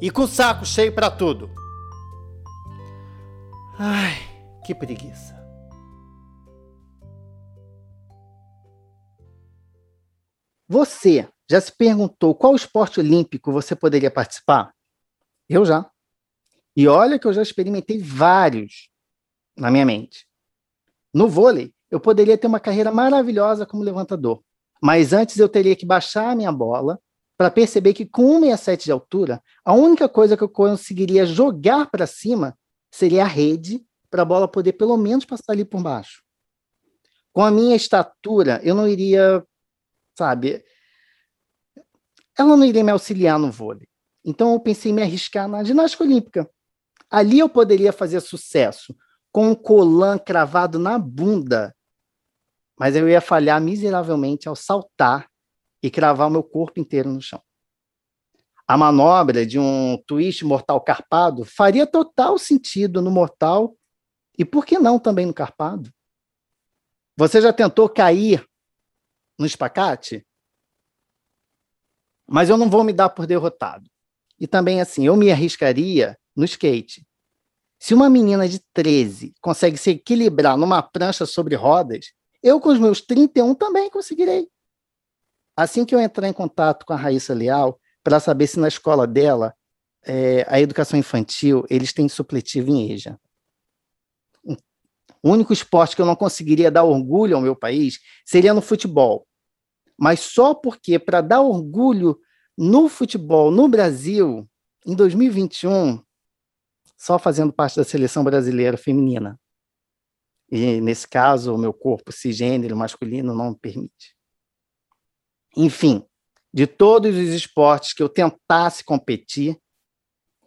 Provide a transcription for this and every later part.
e com o saco cheio para tudo. Ai, que preguiça. Você já se perguntou qual esporte olímpico você poderia participar? Eu já. E olha que eu já experimentei vários na minha mente. No vôlei, eu poderia ter uma carreira maravilhosa como levantador, mas antes eu teria que baixar a minha bola para perceber que com 1,67 de altura, a única coisa que eu conseguiria jogar para cima seria a rede, para a bola poder pelo menos passar ali por baixo. Com a minha estatura, eu não iria, sabe, ela não iria me auxiliar no vôlei. Então eu pensei em me arriscar na ginástica olímpica. Ali eu poderia fazer sucesso com um colan cravado na bunda, mas eu ia falhar miseravelmente ao saltar e cravar o meu corpo inteiro no chão. A manobra de um twist mortal carpado faria total sentido no mortal e por que não também no carpado? Você já tentou cair no espacate? Mas eu não vou me dar por derrotado. E também assim, eu me arriscaria no skate. Se uma menina de 13 consegue se equilibrar numa prancha sobre rodas, eu com os meus 31 também conseguirei. Assim que eu entrar em contato com a Raíssa Leal, para saber se na escola dela, é, a educação infantil, eles têm supletivo em EJA. O único esporte que eu não conseguiria dar orgulho ao meu país seria no futebol. Mas só porque, para dar orgulho no futebol no Brasil, em 2021, só fazendo parte da seleção brasileira feminina. E, nesse caso, o meu corpo cisgênero masculino não permite. Enfim, de todos os esportes que eu tentasse competir,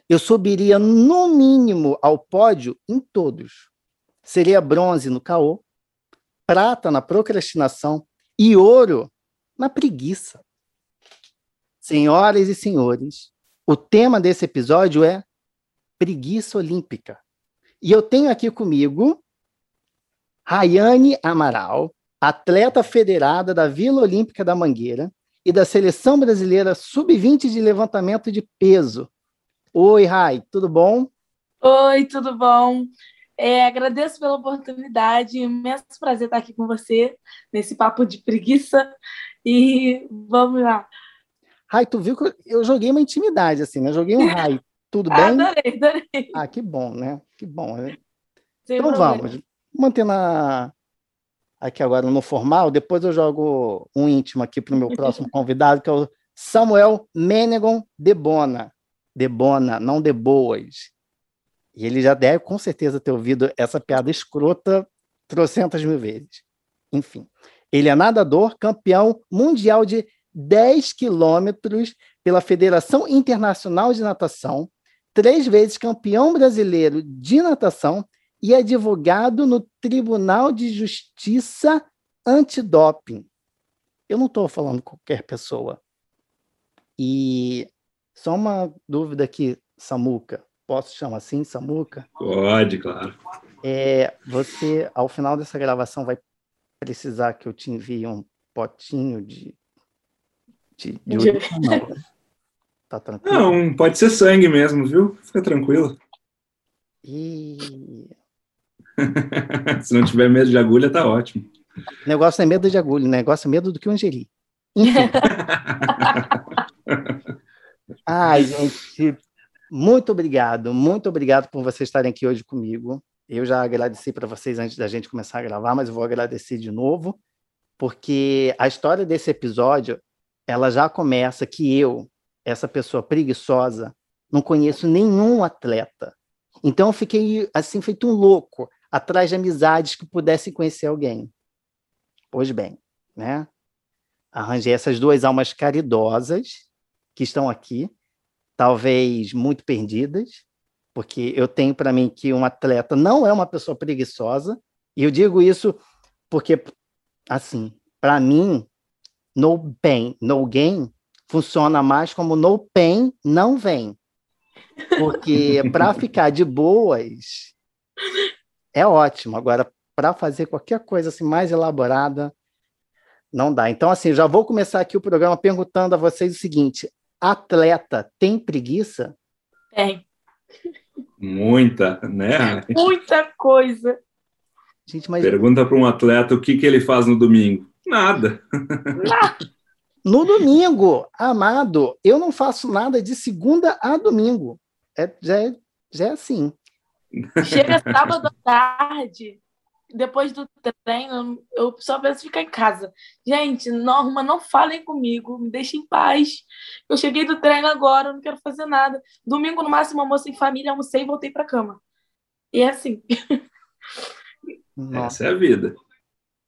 eu subiria no mínimo ao pódio em todos. Seria bronze no caô, prata na procrastinação e ouro na preguiça. Senhoras e senhores, o tema desse episódio é preguiça olímpica. E eu tenho aqui comigo Rayane Amaral, atleta federada da Vila Olímpica da Mangueira e da Seleção Brasileira Sub-20 de levantamento de peso. Oi, Rai, tudo bom? Oi, tudo bom? É, agradeço pela oportunidade, imenso prazer estar aqui com você nesse papo de preguiça e vamos lá. Rai, tu viu que eu joguei uma intimidade assim, né? Joguei um Rai. Tudo bem? Adorei, adorei. Ah, que bom, né? Que bom. Né? então problema. vamos, mantendo a, aqui agora no formal, depois eu jogo um íntimo aqui para o meu próximo convidado, que é o Samuel Menegon Debona. Debona, não de boas. E ele já deve, com certeza, ter ouvido essa piada escrota trocentas mil vezes. Enfim, ele é nadador, campeão mundial de 10 quilômetros pela Federação Internacional de Natação, três vezes campeão brasileiro de natação e advogado no Tribunal de Justiça Antidoping. Eu não estou falando qualquer pessoa. E só uma dúvida aqui, Samuca. Posso chamar assim, Samuca? Pode, claro. É, você, ao final dessa gravação, vai precisar que eu te envie um potinho de, de, de urina? Não. Tá tranquilo? Não, pode ser sangue mesmo, viu? Fica tranquilo. E Se não tiver medo de agulha, tá ótimo. O negócio é medo de agulha, o negócio é medo do que um angeli. Ai, gente, muito obrigado, muito obrigado por vocês estarem aqui hoje comigo. Eu já agradeci para vocês antes da gente começar a gravar, mas eu vou agradecer de novo, porque a história desse episódio, ela já começa que eu, essa pessoa preguiçosa, não conheço nenhum atleta. Então eu fiquei assim feito um louco, atrás de amizades que pudessem conhecer alguém. Pois bem, né? Arranjei essas duas almas caridosas que estão aqui talvez muito perdidas, porque eu tenho para mim que um atleta não é uma pessoa preguiçosa, e eu digo isso porque, assim, para mim, no pain, no gain funciona mais como no pain, não vem. Porque para ficar de boas é ótimo. Agora, para fazer qualquer coisa assim mais elaborada, não dá. Então, assim, já vou começar aqui o programa perguntando a vocês o seguinte: atleta tem preguiça? Tem. Muita, né? Muita coisa. Gente, mas... Pergunta para um atleta o que, que ele faz no domingo. Nada. No domingo, amado, eu não faço nada de segunda a domingo. É, já, é, já é assim. Chega sábado à tarde, depois do treino, eu só penso ficar em casa. Gente, Norma, não falem comigo, me deixem em paz. Eu cheguei do treino agora, não quero fazer nada. Domingo, no máximo, almoço em família, almocei e voltei para cama. E é assim. Nossa. Essa é a vida.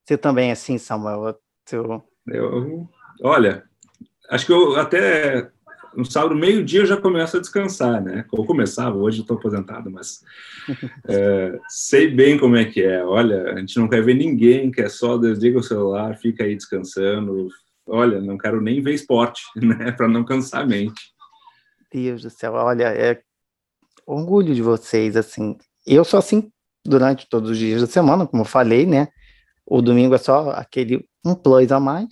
Você também é assim, Samuel? Seu... Eu, olha, acho que eu até no sábado, meio-dia, eu já começo a descansar, né? Ou começava, hoje estou aposentado, mas é, sei bem como é que é. Olha, a gente não quer ver ninguém, quer só desliga o celular, fica aí descansando. Olha, não quero nem ver esporte, né? Para não cansar a mente. Deus do céu, olha, é orgulho de vocês, assim. Eu sou assim durante todos os dias da semana, como eu falei, né? O domingo é só aquele um plus a mais.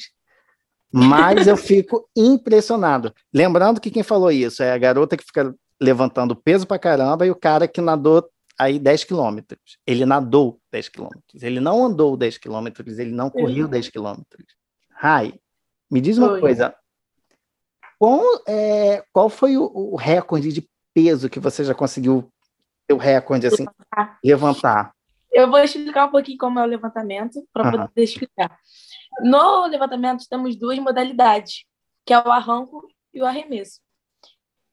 Mas eu fico impressionado. Lembrando que quem falou isso é a garota que fica levantando peso pra caramba e o cara que nadou aí 10 quilômetros. Ele nadou 10 quilômetros. Ele não andou 10 quilômetros, ele não correu 10 quilômetros. Rai, me diz uma Oi. coisa. Qual, é, qual foi o, o, recorde de peso que você já conseguiu o recorde assim, levantar? levantar? Eu vou explicar um pouquinho como é o levantamento, para poder explicar. No levantamento, temos duas modalidades, que é o arranco e o arremesso.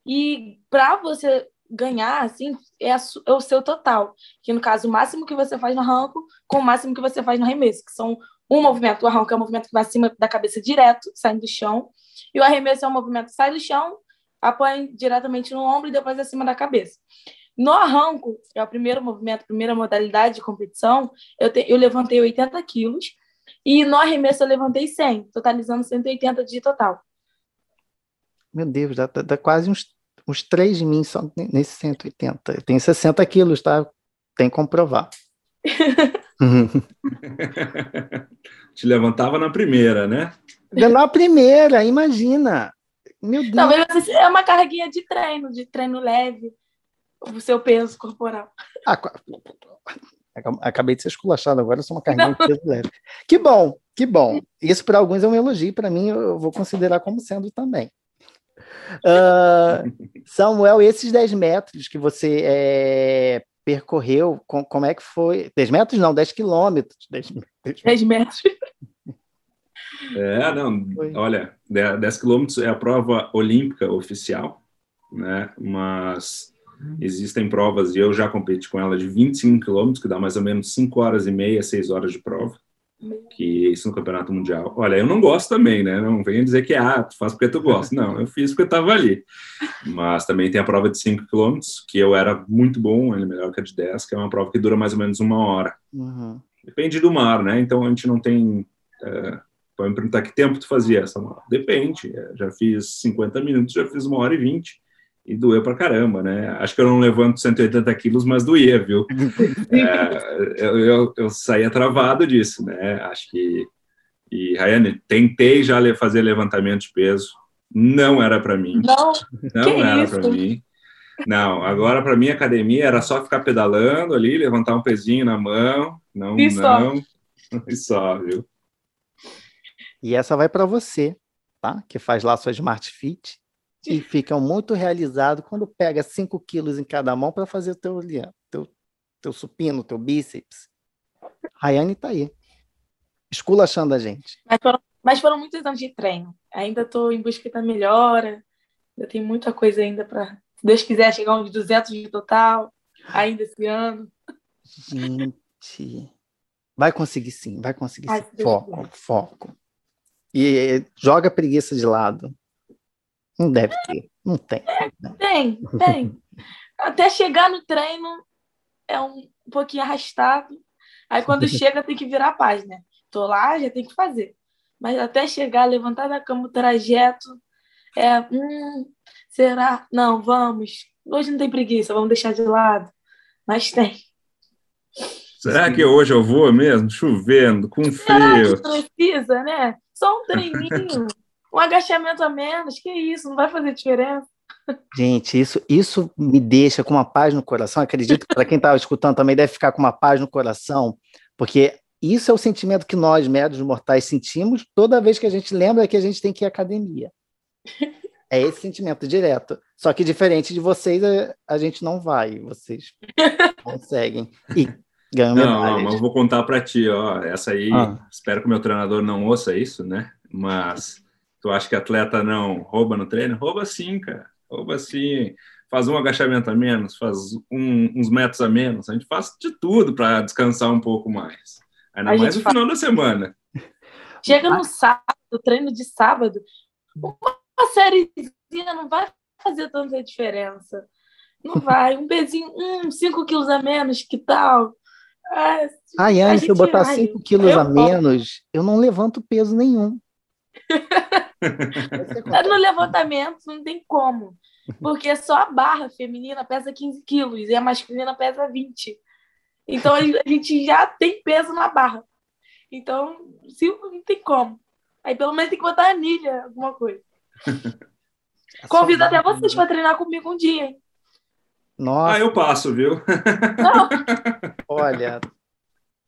E para você ganhar, assim, é, é, o seu total, que no caso, o máximo que você faz no arranco com o máximo que você faz no arremesso, que são um movimento, o arranco é um movimento que vai acima da cabeça direto, saindo do chão, e o arremesso é um movimento que sai do chão, apoia diretamente no ombro e depois acima da cabeça. No arranco, é o primeiro movimento, primeira modalidade de competição, eu, te, eu levantei 80 quilos, e no arremesso eu levantei 100, totalizando 180 de total. Meu Deus, dá, dá quase uns, uns 3 de mim só nesse 180. Eu tenho 60 quilos, tá? Tem que comprovar. Te levantava na primeira, né? Na primeira, imagina. Meu Deus. Talvez é uma carguinha de treino, de treino leve, o seu peso corporal. Ah, Acabei de ser esculachado agora, eu sou uma carninha de peso leve. Que bom, que bom. Isso para alguns é um elogio, para mim eu vou considerar como sendo também. Uh, Samuel, esses 10 metros que você é, percorreu, com, como é que foi? 10 metros não, 10 quilômetros. 10, 10, 10 metros. É, não, foi. olha, 10 quilômetros é a prova olímpica oficial, né? Mas Existem provas, e eu já competi com ela, de 25 quilômetros, que dá mais ou menos 5 horas e meia, 6 horas de prova. Que isso no campeonato mundial. Olha, eu não gosto também, né? Não venha dizer que ah, tu faz porque tu gosta. Não, eu fiz porque eu estava ali. Mas também tem a prova de 5 quilômetros, que eu era muito bom, ele melhor que a de 10, que é uma prova que dura mais ou menos uma hora. Uhum. Depende do mar, né? Então a gente não tem. É, me perguntar que tempo tu fazia essa? Depende. Já fiz 50 minutos, já fiz uma hora e 20 e doeu pra caramba, né? Acho que eu não levanto 180 quilos, mas doía, viu? é, eu, eu, eu, saía travado disso, né? Acho que. E, Rayane, tentei já fazer levantamento de peso, não era para mim. Não, não era para mim. Não, agora para mim academia era só ficar pedalando ali, levantar um pezinho na mão, não, e não, e só, viu? E essa vai para você, tá? Que faz lá sua Smart Fit e ficam muito realizados quando pega 5 quilos em cada mão para fazer o teu, teu, teu supino, teu bíceps. Rayane está aí, esculachando a gente. Mas foram, mas foram muitos anos de treino. Ainda estou em busca da melhora, ainda tem muita coisa ainda para, se Deus quiser, chegar uns 200 de total, ainda esse ano. Gente, vai conseguir sim, vai conseguir Ai, sim. Foco, foco. E joga a preguiça de lado. Não deve ter. Não tem. É, tem, tem. Até chegar no treino é um pouquinho arrastado. Aí quando chega tem que virar a página. Tô lá, já tem que fazer. Mas até chegar, levantar da cama o trajeto, é, hum, será? Não, vamos. Hoje não tem preguiça, vamos deixar de lado. Mas tem. Será que hoje eu vou mesmo? Chovendo, com frio. Será que precisa, né? Só um treininho, um agachamento a menos, que isso, não vai fazer diferença. Gente, isso, isso me deixa com uma paz no coração. Acredito que para quem estava escutando também deve ficar com uma paz no coração, porque isso é o sentimento que nós, médios mortais, sentimos toda vez que a gente lembra que a gente tem que ir à academia. É esse sentimento direto. Só que diferente de vocês, a, a gente não vai. Vocês conseguem. E ganham Não, não, mas eu vou contar para ti, ó. Essa aí, ah. espero que o meu treinador não ouça isso, né? Mas tu acha que atleta não rouba no treino? Rouba sim, cara. Rouba sim. Faz um agachamento a menos, faz um, uns metros a menos. A gente faz de tudo para descansar um pouco mais. Ainda a mais no faz... final da semana. Chega no sábado, treino de sábado, uma sériezinha não vai fazer tanta diferença. Não vai. Um pezinho, um, 5 quilos a menos, que tal? Ah, ai, ai, se eu botar 5 quilos a menos, eu não levanto peso nenhum. no levantamento não tem como. Porque só a barra feminina pesa 15 quilos e a masculina pesa 20. Então a gente já tem peso na barra. Então, não tem como. Aí pelo menos tem que botar anilha, alguma coisa. Convido até vocês para treinar comigo um dia, hein? Nossa. Ah, eu passo, viu? Olha,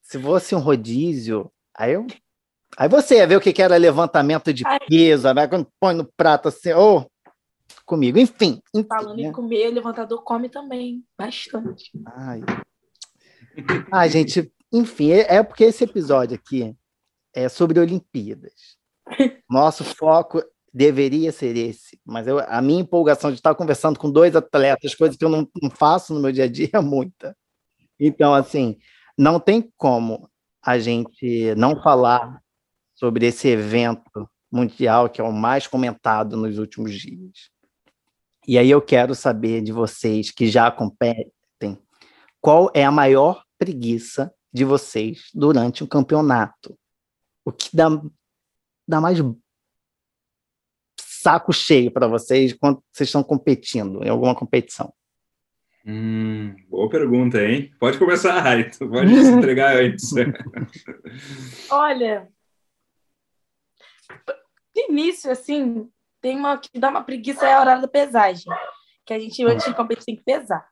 se fosse um rodízio, aí eu. Aí você ia ver o que era levantamento de peso, né? quando põe no prato assim, ô, oh, comigo. Enfim. enfim Falando né? em comer, levantador come também, bastante. Ai. Ai, gente, enfim, é, é porque esse episódio aqui é sobre Olimpíadas. Nosso foco deveria ser esse, mas eu, a minha empolgação de estar conversando com dois atletas, coisa que eu não, não faço no meu dia a dia, é muita. Então, assim, não tem como a gente não falar sobre esse evento mundial que é o mais comentado nos últimos dias. E aí eu quero saber de vocês que já competem, qual é a maior preguiça de vocês durante o campeonato? O que dá, dá mais saco cheio para vocês quando vocês estão competindo em alguma competição? Hum, boa pergunta, hein? Pode começar, Raito. Pode se entregar antes. Olha, início, assim, tem uma que dá uma preguiça é a hora da pesagem. Que a gente, antes de competir, tem que pesar.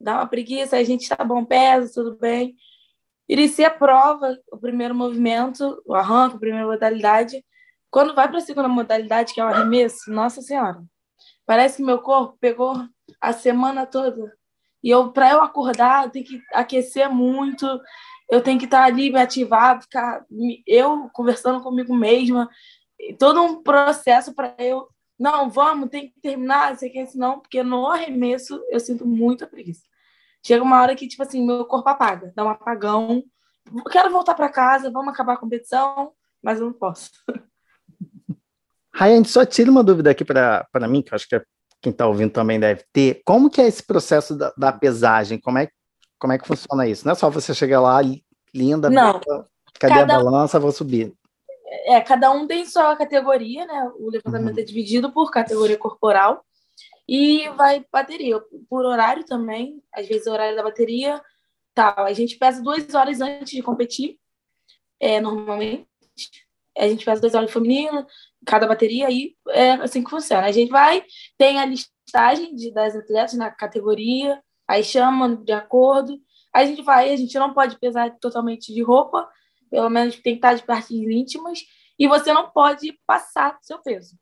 Dá uma preguiça, a gente tá bom, pesa, tudo bem. Inicia a prova, o primeiro movimento, o arranco, a primeira modalidade. Quando vai para a segunda modalidade, que é o arremesso, nossa senhora, parece que meu corpo pegou a semana toda. E eu, para eu acordar, eu tenho que aquecer muito, eu tenho que estar ali me ativar, ficar eu conversando comigo mesma, todo um processo para eu, não, vamos, tem que terminar, sei que senão, porque no arremesso eu sinto muita preguiça. Chega uma hora que tipo assim, meu corpo apaga, dá um apagão. Eu quero voltar para casa, vamos acabar a competição, mas eu não posso. Ryan, só tira uma dúvida aqui para mim, que eu acho que quem está ouvindo também deve ter. Como que é esse processo da, da, pesagem? Como é, como é que funciona isso? Não é só você chegar lá, linda, Não. cadê cada... a balança, vou subir. É, cada um tem sua categoria, né? O levantamento uhum. é dividido por categoria corporal e vai bateria, por horário também, às vezes o horário da bateria, tal. A gente pesa duas horas antes de competir, é, normalmente. A gente pesa duas horas feminino, cada bateria, aí é assim que funciona. A gente vai, tem a listagem de, das atletas na categoria, aí chama de acordo. A gente vai, a gente não pode pesar totalmente de roupa, pelo menos tem que estar de partes íntimas, e você não pode passar seu peso.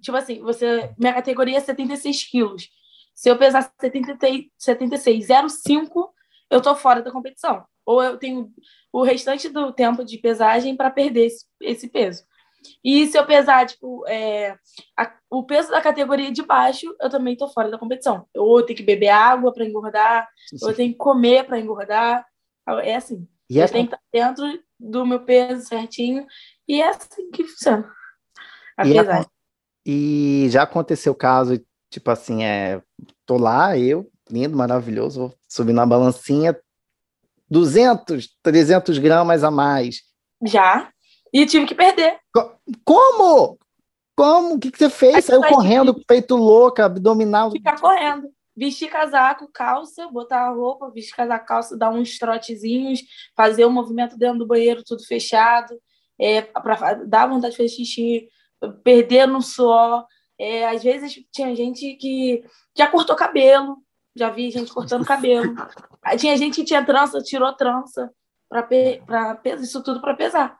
Tipo assim, você, minha categoria é 76 quilos. Se eu pesar 76, 76,05, eu tô fora da competição. Ou eu tenho o restante do tempo de pesagem para perder esse, esse peso. E se eu pesar, tipo, é, a, o peso da categoria de baixo, eu também tô fora da competição. Ou eu tenho que beber água para engordar, Sim. ou eu tenho que comer para engordar. É assim. E eu é... tenho que estar dentro do meu peso certinho. E é assim que funciona. A e pesagem. E já aconteceu o caso, tipo assim, é, tô lá, eu, lindo, maravilhoso, vou subir na balancinha, 200, 300 gramas a mais. Já. E tive que perder. Como? Como? O que, que você fez? Saiu correndo, peito louco, abdominal. Ficar correndo. Vestir casaco, calça, botar a roupa, vestir casaco, calça, dar uns trotezinhos, fazer o um movimento dentro do banheiro, tudo fechado, é, para dar vontade de fazer xixi, perder no suor. É, às vezes tinha gente que já cortou cabelo, já vi gente cortando cabelo. Tinha gente que tinha trança, tirou trança para pesar, isso tudo para pesar.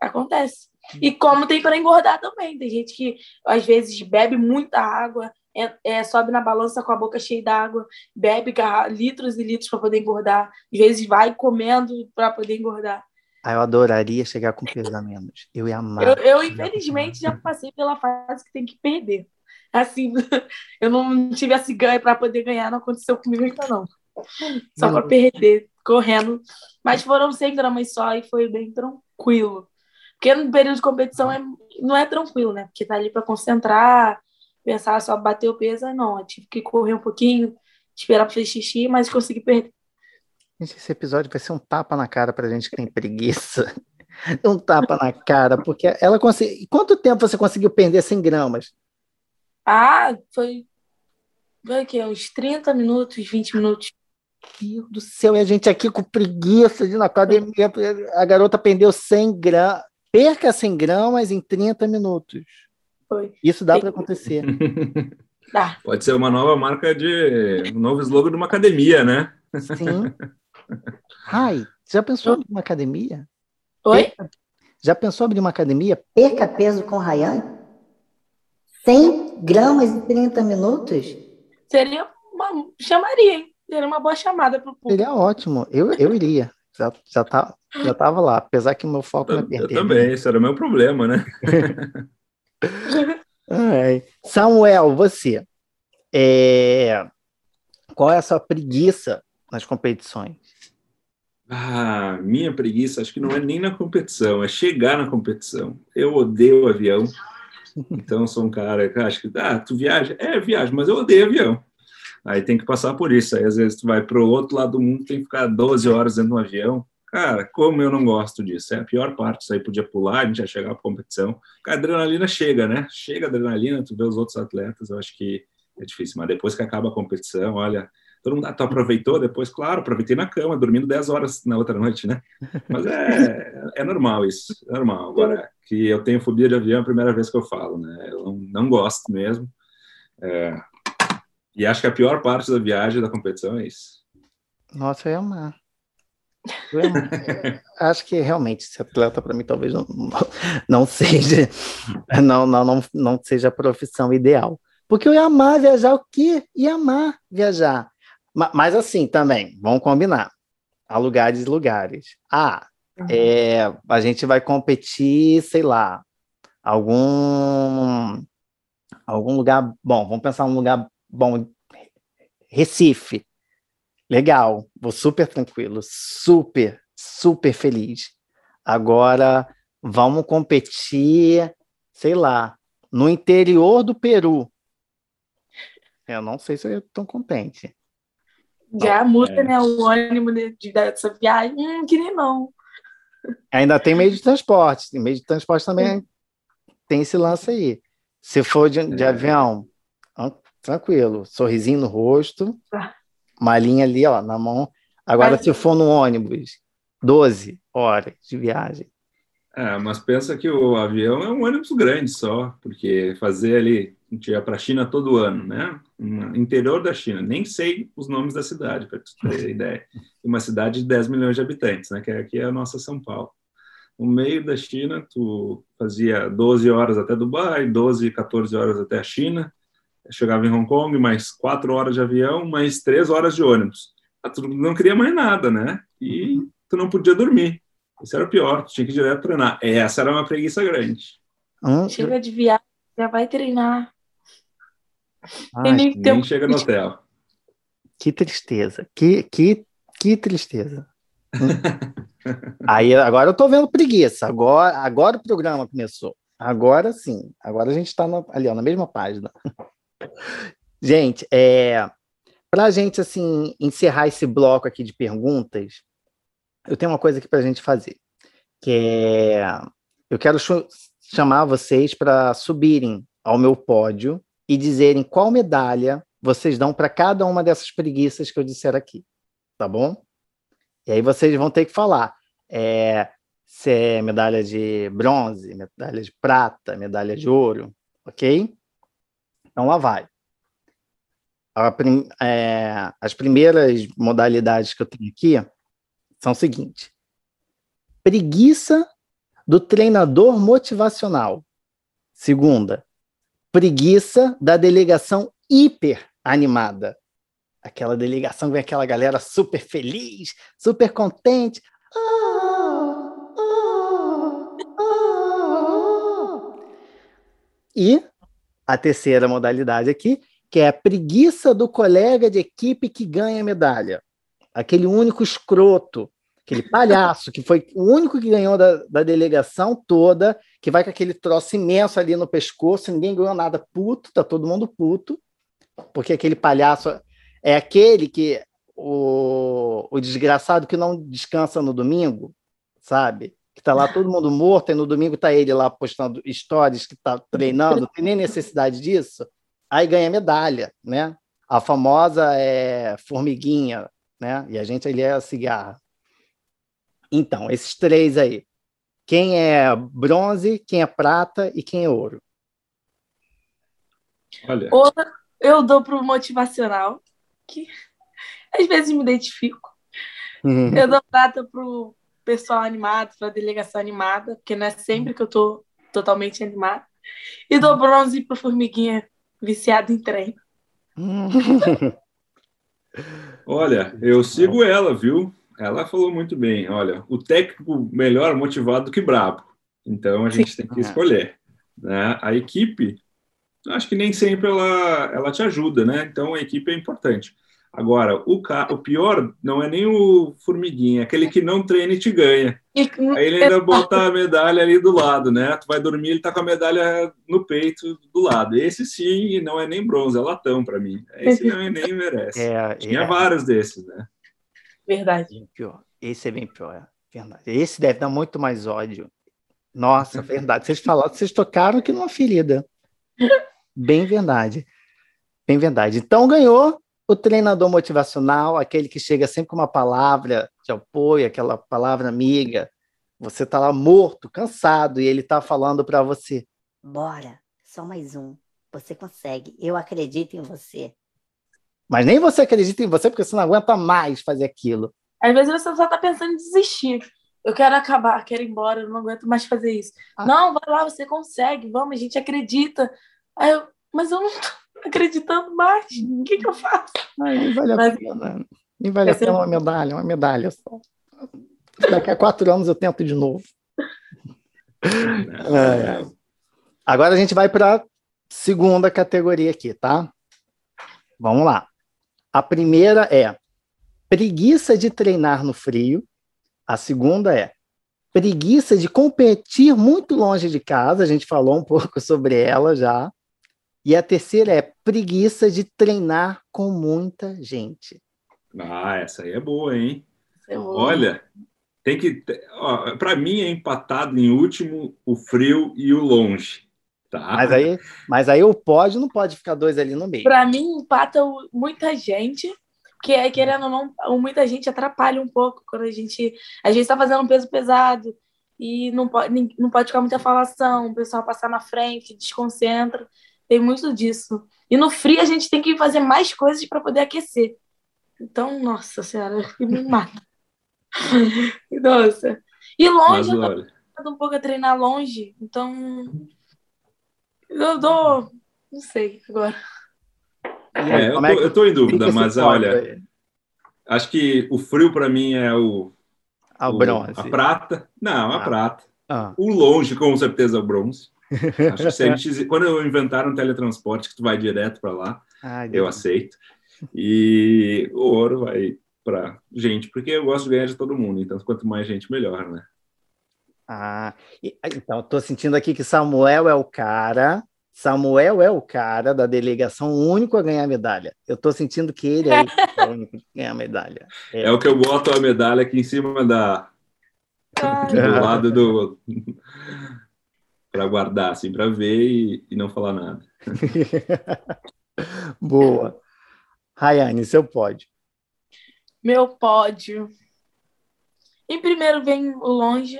Acontece. E como tem para engordar também. Tem gente que às vezes bebe muita água, é, é, sobe na balança com a boca cheia d'água, bebe litros e litros para poder engordar. Às vezes vai comendo para poder engordar. Ah, eu adoraria chegar com peso a menos. Eu ia amar. Eu, eu infelizmente, já passei pela fase que tem que perder. Assim, eu não tive esse ganho para poder ganhar, não aconteceu comigo ainda não. Só para perder, correndo. Mas foram 100 gramas só e foi bem tranquilo. Porque no período de competição é, não é tranquilo, né? Porque tá ali para concentrar, pensar só bater o peso, não. Eu tive que correr um pouquinho, esperar para fazer xixi, mas consegui perder. Esse episódio vai ser um tapa na cara pra gente que tem preguiça. Um tapa na cara, porque ela conseguiu. Quanto tempo você conseguiu perder 100 gramas? Ah, foi. Foi aqui, uns 30 minutos, 20 minutos. Meu Deus do céu, e a gente aqui com preguiça de ir na academia. A garota perdeu 100 gramas. Perca 100 gramas em 30 minutos. Foi. Isso dá para acontecer. Dá. Pode ser uma nova marca de. um novo slogan de uma academia, né? Sim. Ai, já pensou em uma academia? Oi? Já pensou abrir uma academia? Perca peso com Rayane? 100 gramas em 30 minutos? Seria uma. Chamaria, hein? Seria uma boa chamada para o público. Seria ótimo. Eu, eu iria. Já, já, tá, já tava lá, apesar que o meu foco eu, é perder. Eu também, esse era o meu problema, né? Ai. Samuel, você. É... Qual é a sua preguiça nas competições? Ah, minha preguiça acho que não é nem na competição, é chegar na competição. Eu odeio avião, então sou um cara que acho que, ah, tu viaja? É, viaja, mas eu odeio avião. Aí tem que passar por isso. Aí às vezes tu vai para o outro lado do mundo, tem que ficar 12 horas dentro do avião. Cara, como eu não gosto disso. É a pior parte. Isso aí podia pular, a gente ia chegar para competição. A adrenalina chega, né? Chega a adrenalina, tu vê os outros atletas, eu acho que é difícil. Mas depois que acaba a competição, olha, Todo mundo, ah, tu aproveitou depois? Claro, aproveitei na cama, dormindo 10 horas na outra noite, né? Mas é, é normal isso, é normal. Agora, que eu tenho fobia de avião é a primeira vez que eu falo, né? Eu não, não gosto mesmo. É, e acho que a pior parte da viagem, da competição, é isso. Nossa, eu ia amar. Eu amar. acho que realmente esse atleta para mim talvez não, não seja não, não, não, não seja a profissão ideal. Porque eu ia amar viajar o quê? Ia amar viajar. Mas assim também, vamos combinar. Há lugares e lugares. Ah, uhum. é, a gente vai competir, sei lá, algum algum lugar bom. Vamos pensar um lugar bom. Recife. Legal, vou super tranquilo, super, super feliz. Agora vamos competir, sei lá, no interior do Peru. Eu não sei se eu ia tão contente. Já muda, é. né? O ânimo de, de, dessa viagem, hum, que nem não. Ainda tem meio de transporte. Meio de transporte também tem esse lance aí. Se for de, de é. avião, tranquilo, sorrisinho no rosto, ah. Malinha ali, ó, na mão. Agora, se for no ônibus, 12 horas de viagem. É, mas pensa que o avião é um ônibus grande só, porque fazer ali a gente ia para a China todo ano, né? Interior da China, nem sei os nomes da cidade, para ter ideia. Uma cidade de 10 milhões de habitantes, né? Que aqui é a nossa São Paulo. No meio da China, tu fazia 12 horas até Dubai, 12, 14 horas até a China, chegava em Hong Kong, mais 4 horas de avião, mais 3 horas de ônibus. Ah, tu não queria mais nada, né? E tu não podia dormir. Isso era o pior, tu tinha que ir direto treinar. Essa era uma preguiça grande. Hum? Chega de viagem, já vai treinar. Ai, nem, nem chega no hotel. Que tristeza. Que, que, que tristeza. Aí agora eu tô vendo preguiça. Agora, agora o programa começou. Agora sim. Agora a gente está ali, ó, na mesma página. Gente, é, para a gente assim encerrar esse bloco aqui de perguntas, eu tenho uma coisa aqui para a gente fazer, que é eu quero chamar vocês para subirem ao meu pódio e dizerem qual medalha vocês dão para cada uma dessas preguiças que eu disser aqui, tá bom? E aí vocês vão ter que falar é, se é medalha de bronze, medalha de prata, medalha de ouro, ok? Então lá vai. Prim, é, as primeiras modalidades que eu tenho aqui são o seguinte: preguiça do treinador motivacional. Segunda, preguiça da delegação hiper animada. Aquela delegação vem aquela galera super feliz, super contente. E a terceira modalidade aqui, que é a preguiça do colega de equipe que ganha medalha. Aquele único escroto aquele palhaço que foi o único que ganhou da, da delegação toda, que vai com aquele troço imenso ali no pescoço, ninguém ganhou nada, puto, tá todo mundo puto, porque aquele palhaço é aquele que o, o desgraçado que não descansa no domingo, sabe? Que tá lá todo mundo morto e no domingo tá ele lá postando stories que tá treinando, não tem nem necessidade disso. Aí ganha medalha, né? A famosa é formiguinha, né? E a gente ali é a cigarra. Então, esses três aí. Quem é bronze, quem é prata e quem é ouro? Olha. Eu dou pro motivacional, que às vezes me identifico. Uhum. Eu dou prata pro pessoal animado, pra delegação animada, porque não é sempre que eu tô totalmente animada. E dou bronze pro formiguinha viciado em treino. Olha, eu sigo ela, viu? Ela falou muito bem. Olha, o técnico melhor motivado que brabo. Então a gente Sim. tem que escolher. Né? A equipe, acho que nem sempre ela, ela te ajuda, né? Então a equipe é importante. Agora, o, o pior não é nem o formiguinha, é aquele que não treina e te ganha. Aí ele ainda botar a medalha ali do lado, né? Tu vai dormir, ele tá com a medalha no peito do lado. Esse sim, não é nem bronze, é latão para mim. Esse não é nem merece. É, Tinha é. vários desses, né? Verdade. Pior. Esse é bem pior. É verdade. Esse deve dar muito mais ódio. Nossa, verdade. Vocês falaram, vocês tocaram aqui numa ferida. Bem verdade. Bem verdade. Então ganhou o treinador motivacional, aquele que chega sempre com uma palavra de apoio, aquela palavra amiga. Você está lá morto, cansado, e ele está falando para você: Bora, só mais um. Você consegue. Eu acredito em você. Mas nem você acredita em você porque você não aguenta mais fazer aquilo. Às vezes você só tá pensando em desistir. Eu quero acabar, quero ir embora, eu não aguento mais fazer isso. Ah. Não, vai lá, você consegue, vamos, a gente acredita. Aí eu, mas eu não tô acreditando mais. O que, que eu faço? Ai, nem vale mas, a pena. Nem vale a pena uma medalha, uma medalha só. Daqui a quatro anos eu tento de novo. É. Agora a gente vai para a segunda categoria aqui, tá? Vamos lá. A primeira é preguiça de treinar no frio. A segunda é preguiça de competir muito longe de casa. A gente falou um pouco sobre ela já. E a terceira é preguiça de treinar com muita gente. Ah, essa aí é boa, hein? É boa. Olha, tem que. Para mim é empatado em último o frio e o longe. Tá. Mas aí, mas aí o pódio não pode ficar dois ali no meio. Para mim, empata muita gente, que é querendo ou não, muita gente atrapalha um pouco quando a gente. A gente está fazendo um peso pesado e não pode, não pode ficar muita falação, o pessoal passar na frente, desconcentra. Tem muito disso. E no frio a gente tem que fazer mais coisas para poder aquecer. Então, nossa senhora, me mata. nossa. E longe, Mas, eu tô um pouco a treinar longe, então eu dou. Não sei agora. É, eu, tô, é eu tô em dúvida, mas olha. Acho que o frio para mim é o. A o, bronze. A prata. Não, a ah. prata. Ah. O longe, com certeza, é o bronze. Acho que se a gente, quando inventaram teletransporte, que tu vai direto para lá, Ai, eu aceito. E o ouro vai para gente, porque eu gosto de ganhar de todo mundo. Então, quanto mais gente, melhor, né? Ah, então estou sentindo aqui que Samuel é o cara. Samuel é o cara da delegação único a ganhar a medalha. Eu estou sentindo que ele é, o único a medalha. É. é. o que eu boto a medalha aqui em cima da do lado do para guardar assim para ver e, e, não falar nada. Boa. Rayane, seu pódio. Meu pódio. Em primeiro vem o longe,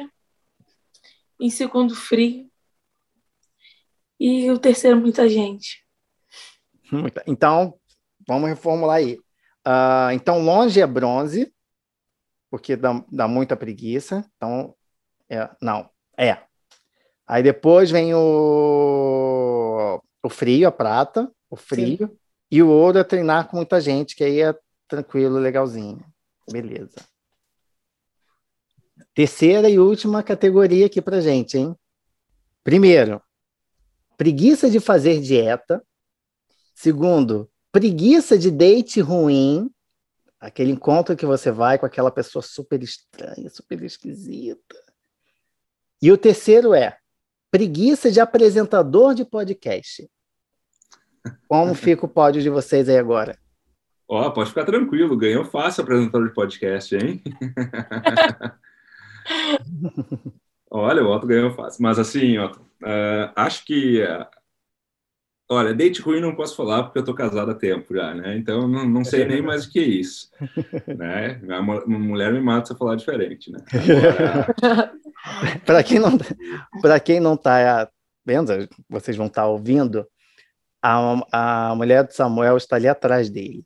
em segundo, frio. E o terceiro, muita gente. Então, vamos reformular aí. Uh, então, longe é bronze, porque dá, dá muita preguiça. Então, é, não, é. Aí depois vem o, o frio, a prata, o frio. Sim. E o ouro é treinar com muita gente, que aí é tranquilo, legalzinho. Beleza. Terceira e última categoria aqui para gente, hein? Primeiro, preguiça de fazer dieta. Segundo, preguiça de date ruim. Aquele encontro que você vai com aquela pessoa super estranha, super esquisita. E o terceiro é preguiça de apresentador de podcast. Como fica o pódio de vocês aí agora? Ó, oh, pode ficar tranquilo, ganhou fácil apresentador de podcast, hein? Olha, o Otto ganhou fácil. Mas assim, Otto, uh, acho que. Uh, olha, date ruim não posso falar porque eu tô casado há tempo já, né? Então não, não sei nem mais o que é isso. né? Uma, mulher me mata se eu falar diferente, né? Para quem não para quem não tá vendo, vocês vão estar tá ouvindo, a, a mulher do Samuel está ali atrás dele.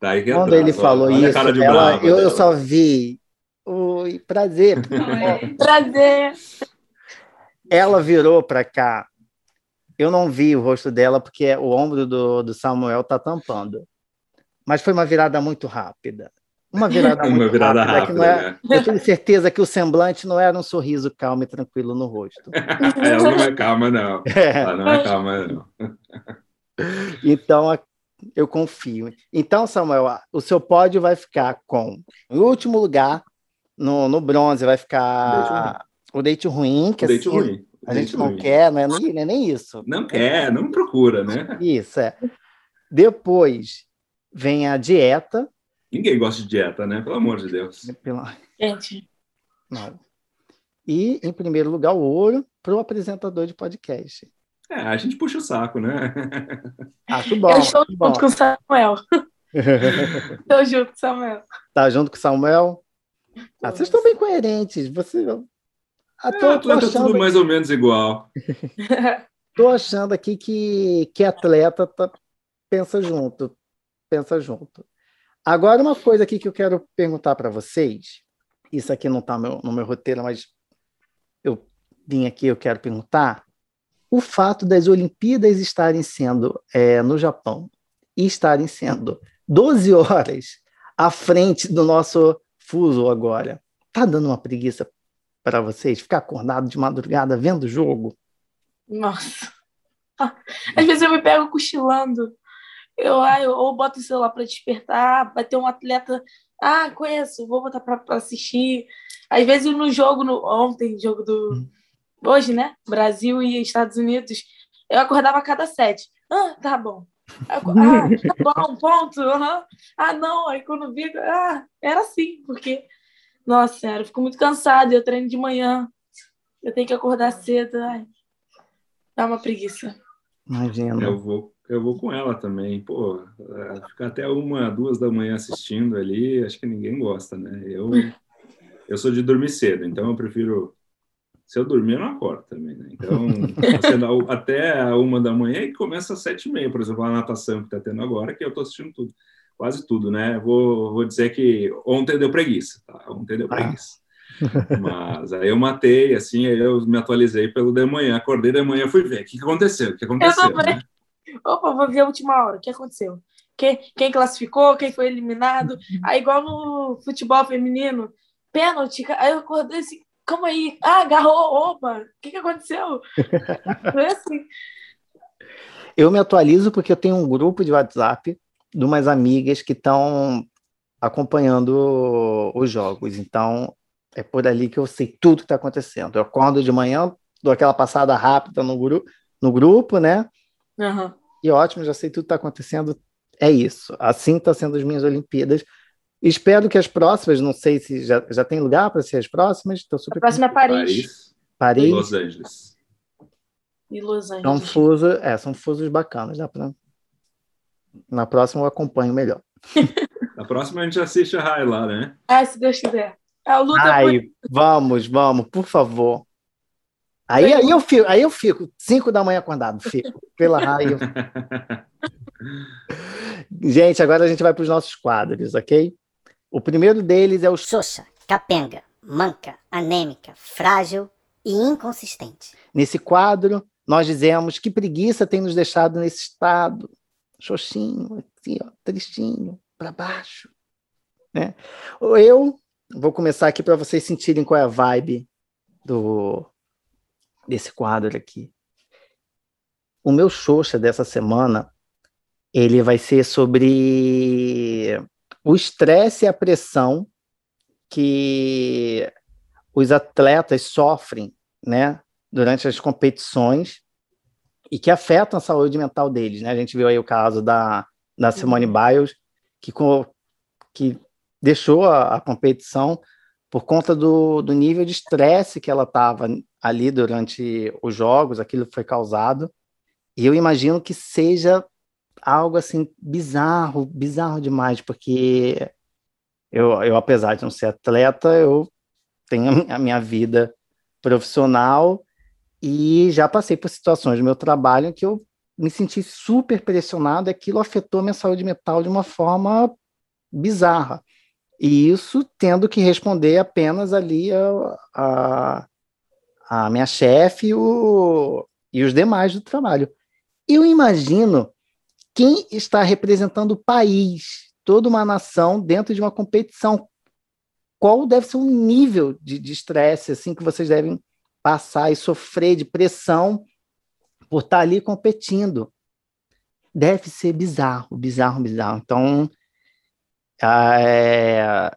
Tá Quando ele falou isso, ela, eu, eu só vi Oi, prazer. Oi, prazer. Ela virou para cá. Eu não vi o rosto dela porque o ombro do, do Samuel tá tampando. Mas foi uma virada muito rápida. Uma virada muito uma virada rápida. rápida é, né? Eu tenho certeza que o semblante não era um sorriso calmo e tranquilo no rosto. Ela não é calma, não. É. Ela não é calma, não. Então, eu confio. Então, Samuel, o seu pódio vai ficar com, em último lugar, no, no bronze vai ficar o date ruim, que date assim, ruim. a gente não ruim. quer, não é, nem, é nem isso. Não quer, não procura, né? Isso, é. Depois vem a dieta. Ninguém gosta de dieta, né? Pelo amor de Deus. Pela... Gente. Não. E, em primeiro lugar, o ouro para o apresentador de podcast. É, a gente puxa o saco, né? Acho bom. Eu estou junto bom. com o Samuel. Estou junto com o Samuel. Tá junto com o Samuel? Ah, vocês estão bem coerentes. Você... Ah, tô, é, tô achando... tudo mais ou menos igual. Estou achando aqui que, que atleta tá... pensa junto. Pensa junto. Agora, uma coisa aqui que eu quero perguntar para vocês. Isso aqui não está no meu roteiro, mas eu vim aqui, eu quero perguntar. O fato das Olimpíadas estarem sendo é, no Japão e estarem sendo 12 horas à frente do nosso fuso agora. Tá dando uma preguiça para vocês ficar acordado de madrugada vendo o jogo? Nossa. Às vezes eu me pego cochilando. Eu, ah, eu ou boto o celular para despertar, vai ter um atleta. Ah, conheço, vou botar para assistir. Às vezes no jogo, no, ontem, jogo do. Hum. Hoje, né? Brasil e Estados Unidos, eu acordava a cada sete. Ah, tá bom. Ah, tá bom, ponto. Uhum. Ah, não. Aí quando vi, ah, era assim, porque, nossa senhora, eu fico muito cansada. Eu treino de manhã, eu tenho que acordar cedo. Ai, dá uma preguiça. Imagina. Eu vou, eu vou com ela também. Pô, é, ficar até uma, duas da manhã assistindo ali, acho que ninguém gosta, né? Eu, eu sou de dormir cedo, então eu prefiro se eu dormir, eu não acordo também, né? Então, até uma da manhã e começa às sete e meia, por exemplo, a natação que está tendo agora, que eu estou assistindo tudo, quase tudo, né? Vou, vou dizer que ontem deu preguiça, tá? Ontem deu ah. preguiça. Ah. Mas aí eu matei, assim, aí eu me atualizei pelo de manhã, acordei de manhã, fui ver o que, que aconteceu, o que aconteceu. Eu né? Opa, vou ver a última hora, o que aconteceu? Quem, quem classificou, quem foi eliminado. Aí, igual no futebol feminino, pênalti, aí eu acordei assim, Calma aí. Ah, agarrou. Opa, o que, que aconteceu? Foi assim. Eu me atualizo porque eu tenho um grupo de WhatsApp de umas amigas que estão acompanhando os jogos. Então, é por ali que eu sei tudo que está acontecendo. Eu acordo de manhã, dou aquela passada rápida no, gru no grupo, né? Uhum. E ótimo, já sei tudo que está acontecendo. É isso. Assim estão tá sendo as minhas Olimpíadas. Espero que as próximas, não sei se já, já tem lugar para ser as próximas. Estou super a próxima é Paris. Paris. E Los Angeles. E Los Angeles. São fusos, é, são fusos bacanas. Dá pra... Na próxima eu acompanho melhor. Na próxima a gente assiste a Rai lá, né? Ah, se Deus quiser. A luta Ai, por... vamos, vamos, por favor. Aí, aí eu fico, aí eu fico, 5 da manhã acordado, fico, pela raio. gente, agora a gente vai para os nossos quadros, ok? O primeiro deles é o Xoxa, capenga, manca, anêmica, frágil e inconsistente. Nesse quadro, nós dizemos que preguiça tem nos deixado nesse estado, xoxinho, assim, ó, tristinho, para baixo. Né? Eu vou começar aqui para vocês sentirem qual é a vibe do desse quadro aqui. O meu Xoxa dessa semana, ele vai ser sobre o estresse e a pressão que os atletas sofrem, né, durante as competições e que afetam a saúde mental deles, né? A gente viu aí o caso da, da Simone uhum. Biles, que, que deixou a, a competição por conta do, do nível de estresse que ela estava ali durante os jogos, aquilo foi causado. E eu imagino que seja algo assim bizarro, bizarro demais, porque eu, eu apesar de não ser atleta, eu tenho a minha vida profissional e já passei por situações do meu trabalho em que eu me senti super pressionado, e aquilo afetou minha saúde mental de uma forma bizarra. E isso tendo que responder apenas ali a, a, a minha chefe e, o, e os demais do trabalho. Eu imagino quem está representando o país, toda uma nação dentro de uma competição. Qual deve ser o nível de estresse assim que vocês devem passar e sofrer de pressão por estar ali competindo? Deve ser bizarro, bizarro, bizarro. Então, é,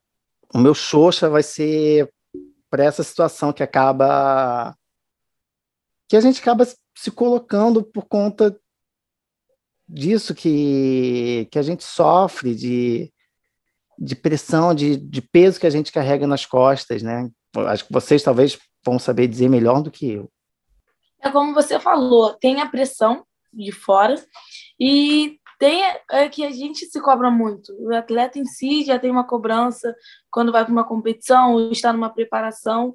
o meu xoxa vai ser para essa situação que acaba que a gente acaba se colocando por conta disso que, que a gente sofre de, de pressão, de, de peso que a gente carrega nas costas, né? Acho que vocês talvez vão saber dizer melhor do que eu. É como você falou, tem a pressão de fora e tem é que a gente se cobra muito. O atleta em si já tem uma cobrança quando vai para uma competição ou está numa preparação.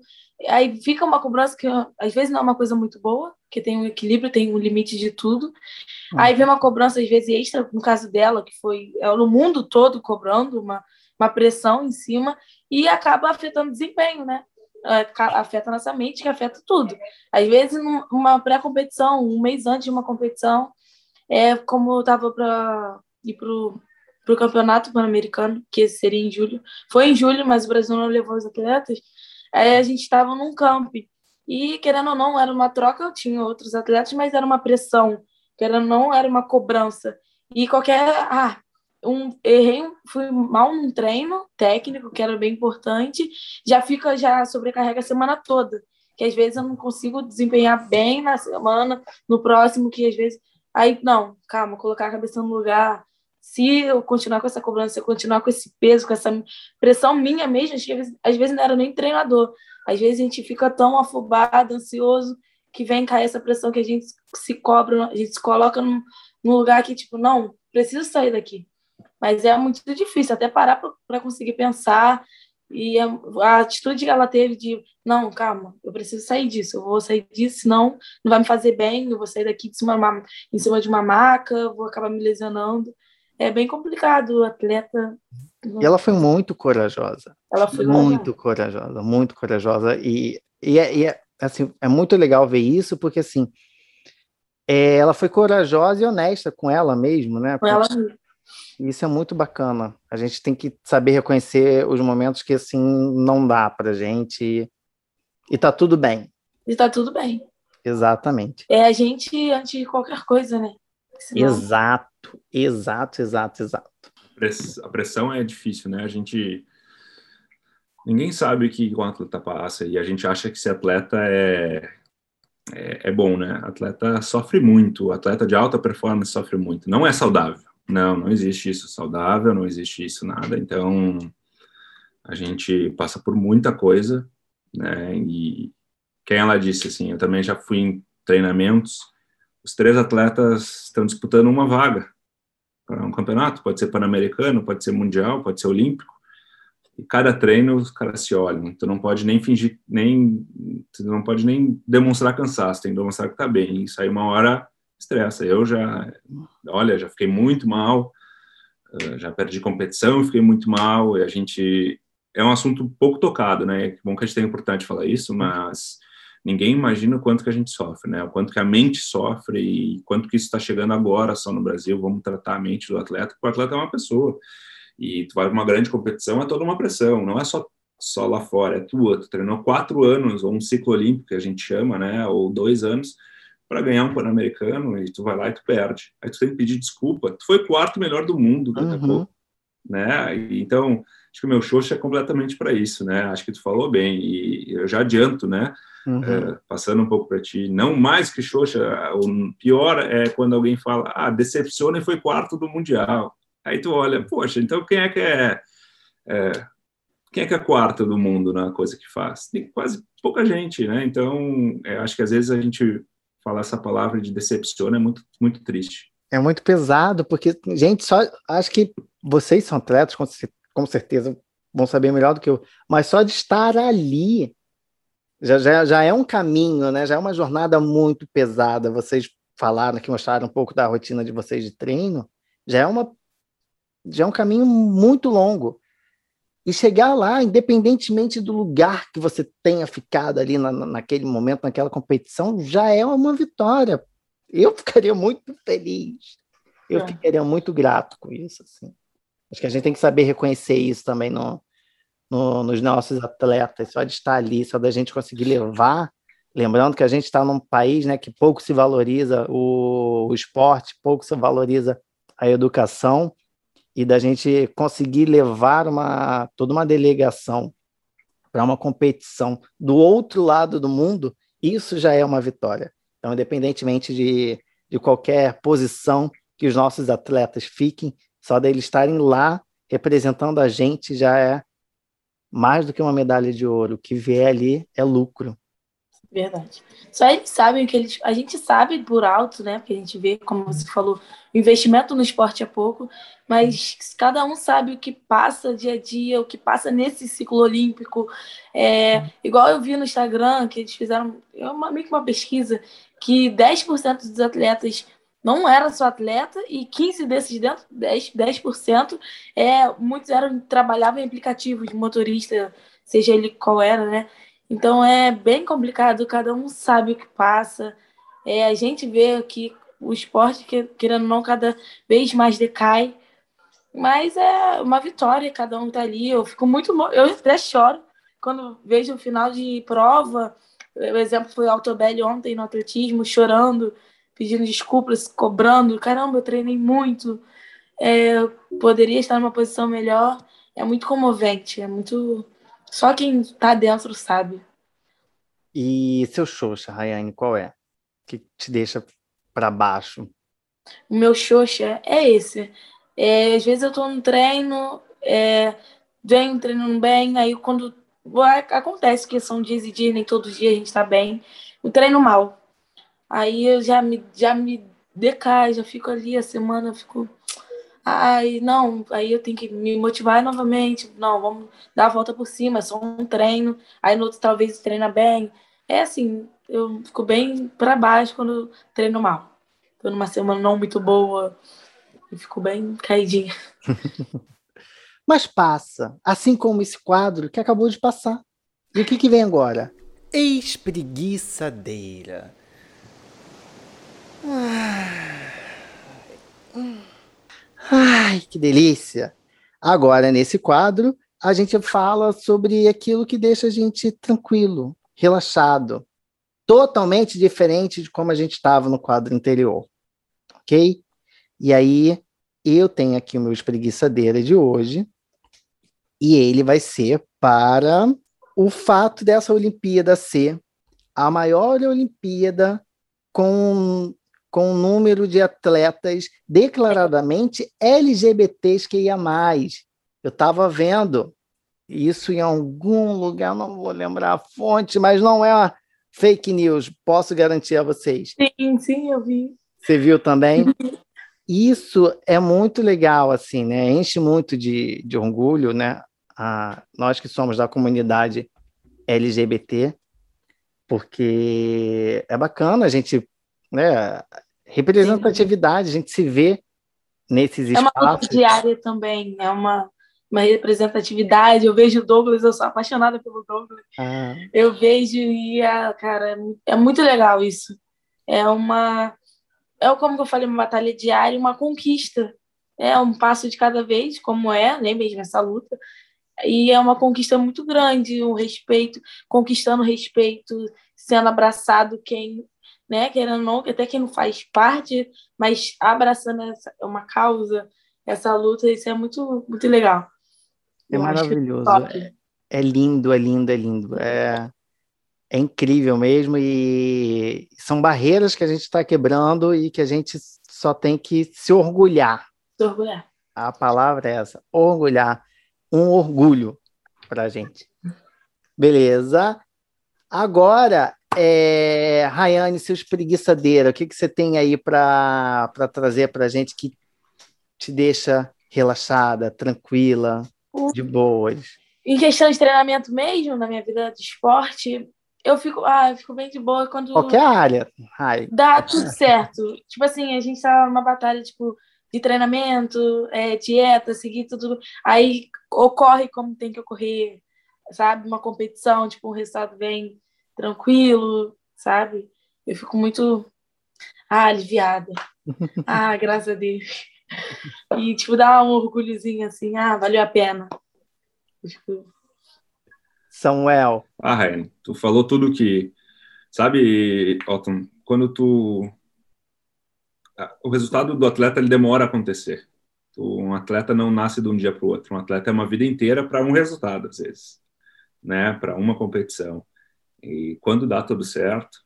Aí fica uma cobrança que às vezes não é uma coisa muito boa, que tem um equilíbrio, tem um limite de tudo. Uhum. Aí vem uma cobrança às vezes extra, no caso dela, que foi é, no mundo todo cobrando uma, uma pressão em cima e acaba afetando o desempenho, né? É, afeta nossa mente, que afeta tudo. Às vezes, numa pré-competição, um mês antes de uma competição, é como eu estava para ir pro para o campeonato pan-americano, que seria em julho. Foi em julho, mas o Brasil não levou os atletas. Aí a gente estava num camp. E, querendo ou não, era uma troca, eu tinha outros atletas, mas era uma pressão. Querendo ou não, era uma cobrança. E qualquer. Ah, um, errei, fui mal num treino técnico, que era bem importante, já fica, já sobrecarrega a semana toda. Que às vezes eu não consigo desempenhar bem na semana, no próximo, que às vezes Aí, não, calma, colocar a cabeça no lugar. Se eu continuar com essa cobrança, se eu continuar com esse peso, com essa pressão minha mesmo, às vezes, não era nem treinador. Às vezes a gente fica tão afobado, ansioso, que vem cair essa pressão que a gente se cobra, a gente se coloca num, num lugar que, tipo, não, preciso sair daqui. Mas é muito difícil, até parar para conseguir pensar e a, a, atitude que ela teve de, não, calma, eu preciso sair disso, eu vou sair disso, senão não vai me fazer bem, eu vou sair daqui de cima, em cima de uma maca, vou acabar me lesionando. É bem complicado, o atleta. E ela foi muito corajosa. Ela foi muito corajosa, muito corajosa. E, e, é, e é, assim, é muito legal ver isso, porque assim, é, ela foi corajosa e honesta com ela mesmo, né? Com ela mesmo. Isso é muito bacana. A gente tem que saber reconhecer os momentos que assim não dá pra gente e tá tudo bem. E tá tudo bem. Exatamente. É a gente antes de qualquer coisa, né? Senão... Exato, exato, exato, exato. A pressão é difícil, né? A gente ninguém sabe o que um atleta passa e a gente acha que esse atleta é, é, é bom, né? Atleta sofre muito, o atleta de alta performance sofre muito. Não é saudável. Não, não existe isso saudável, não existe isso nada. Então, a gente passa por muita coisa, né? E quem ela disse assim, eu também já fui em treinamentos, os três atletas estão disputando uma vaga para um campeonato, pode ser pan-americano, pode ser mundial, pode ser olímpico. E cada treino os caras se olham. Tu não pode nem fingir, nem tu não pode nem demonstrar cansaço, tem que demonstrar que tá bem. Isso aí uma hora estressa. Eu já, olha, já fiquei muito mal, eh, já perdi competição, fiquei muito mal. E a gente é um assunto pouco tocado, né? Que bom que a gente tem importante falar isso, mas ninguém imagina o quanto que a gente sofre, né? O quanto que a mente sofre e quanto que isso está chegando agora só no Brasil. Vamos tratar a mente do atleta, porque o atleta é uma pessoa e tu vai para uma grande competição é toda uma pressão. Não é só só lá fora, é tua. Tu treinou quatro anos ou um ciclo olímpico que a gente chama, né? Ou dois anos para ganhar um pan-americano e tu vai lá e tu perde. Aí tu tem que pedir desculpa. Tu foi quarto melhor do mundo daqui uhum. a pouco, né? Então acho que o meu Xoxa é completamente para isso, né? Acho que tu falou bem e eu já adianto, né? Uhum. É, passando um pouco para ti, não mais que Xoxa, o pior é quando alguém fala, ah, decepciona e foi quarto do Mundial. Aí tu olha, poxa, então quem é que é, é quem é que é quarto do mundo na coisa que faz? Tem quase pouca gente, né? Então, é, acho que às vezes a gente falar essa palavra de decepciona é muito, muito triste. É muito pesado, porque, gente, só acho que vocês são atletas, com, com certeza vão saber melhor do que eu, mas só de estar ali já, já, já é um caminho, né? Já é uma jornada muito pesada. Vocês falaram que mostraram um pouco da rotina de vocês de treino, já é uma já é um caminho muito longo. E chegar lá, independentemente do lugar que você tenha ficado ali na, naquele momento, naquela competição, já é uma vitória. Eu ficaria muito feliz. Eu é. ficaria muito grato com isso. Assim. Acho que a gente tem que saber reconhecer isso também no, no, nos nossos atletas, só de estar ali, só da gente conseguir levar. Lembrando que a gente está num país né, que pouco se valoriza o, o esporte, pouco se valoriza a educação, e da gente conseguir levar uma, toda uma delegação para uma competição do outro lado do mundo, isso já é uma vitória. Então, independentemente de, de qualquer posição que os nossos atletas fiquem, só deles estarem lá representando a gente já é mais do que uma medalha de ouro. O que vier ali é lucro. Verdade. Só eles sabem que eles. A gente sabe por alto, né? Porque a gente vê, como você falou, o investimento no esporte é pouco, mas cada um sabe o que passa dia a dia, o que passa nesse ciclo olímpico. É, igual eu vi no Instagram, que eles fizeram é uma, meio que uma pesquisa, que 10% dos atletas não era só atleta e 15 desses dentro, 10%, 10% é, muitos eram, trabalhavam em aplicativos de motorista, seja ele qual era, né? Então é bem complicado, cada um sabe o que passa. É, a gente vê que o esporte, querendo ou não, cada vez mais decai. Mas é uma vitória, cada um tá ali. Eu fico muito. Eu até choro quando vejo o final de prova. O exemplo foi o Altobelli ontem no atletismo, chorando, pedindo desculpas, cobrando. Caramba, eu treinei muito. É, poderia estar numa posição melhor. É muito comovente, é muito. Só quem tá dentro sabe. E seu Xoxa, Rayane, qual é? Que te deixa para baixo? O meu Xoxa é esse. É, às vezes eu tô no treino, é, venho treinando bem, aí quando acontece que são dias e dias, nem todos os dias a gente tá bem, eu treino mal. Aí eu já me, já me decai, já fico ali a semana, fico. Ai, não, aí eu tenho que me motivar novamente. Não, vamos dar a volta por cima, é só um treino. Aí no outro talvez treina bem. É assim, eu fico bem para baixo quando treino mal. Tô numa semana não muito boa e fico bem caidinha. Mas passa, assim como esse quadro que acabou de passar. E o que, que vem agora? Espreguiçadeira. Ai, que delícia! Agora, nesse quadro, a gente fala sobre aquilo que deixa a gente tranquilo, relaxado, totalmente diferente de como a gente estava no quadro anterior, ok? E aí, eu tenho aqui o meu espreguiçadeira de hoje, E ele vai ser para o fato dessa Olimpíada ser a maior Olimpíada com, com um número de atletas declaradamente LGBTs que ia mais. Eu estava vendo isso em algum lugar, não vou lembrar a fonte, mas não é fake news, posso garantir a vocês. Sim, sim, eu vi. Você viu também? Isso é muito legal, assim, né? Enche muito de, de orgulho, né? A, nós que somos da comunidade LGBT, porque é bacana a gente, né? Representatividade, a gente se vê nesses é espaços. É uma diária também, é uma uma representatividade. Eu vejo o Douglas, eu sou apaixonada pelo Douglas. Ah. Eu vejo e, é, cara, é muito legal isso. É uma. É como eu falei, uma batalha diária, uma conquista. É um passo de cada vez, como é, né, mesmo essa luta. E é uma conquista muito grande, o um respeito, conquistando respeito, sendo abraçado quem, né, querendo ou não, até quem não faz parte, mas abraçando essa, uma causa, essa luta, isso é muito, muito legal. É maravilhoso. É, é, lindo, é lindo, é lindo. É, é incrível mesmo. E são barreiras que a gente está quebrando e que a gente só tem que se orgulhar. Se orgulhar. A palavra é essa: orgulhar. Um orgulho para a gente. Beleza. Agora, é, Rayane, seus preguiçadeira, o que, que você tem aí para trazer para a gente que te deixa relaxada, tranquila? de boas. Em questão de treinamento mesmo, na minha vida de esporte, eu fico, ah, eu fico bem de boa quando. Qualquer área. Ai. Dá tudo certo. tipo assim, a gente tá numa batalha, tipo, de treinamento, é, dieta, seguir tudo. Aí ocorre como tem que ocorrer, sabe? Uma competição, tipo, um resultado bem tranquilo, sabe? Eu fico muito ah, aliviada. ah, graças a Deus. E, tipo, dá um orgulhozinho assim, ah, valeu a pena. Tipo... Samuel. Ah, Ryan, tu falou tudo que. Sabe, Otton, quando tu. O resultado do atleta ele demora a acontecer. Um atleta não nasce de um dia para o outro. Um atleta é uma vida inteira para um resultado, às vezes, né? Para uma competição. E quando dá tudo certo,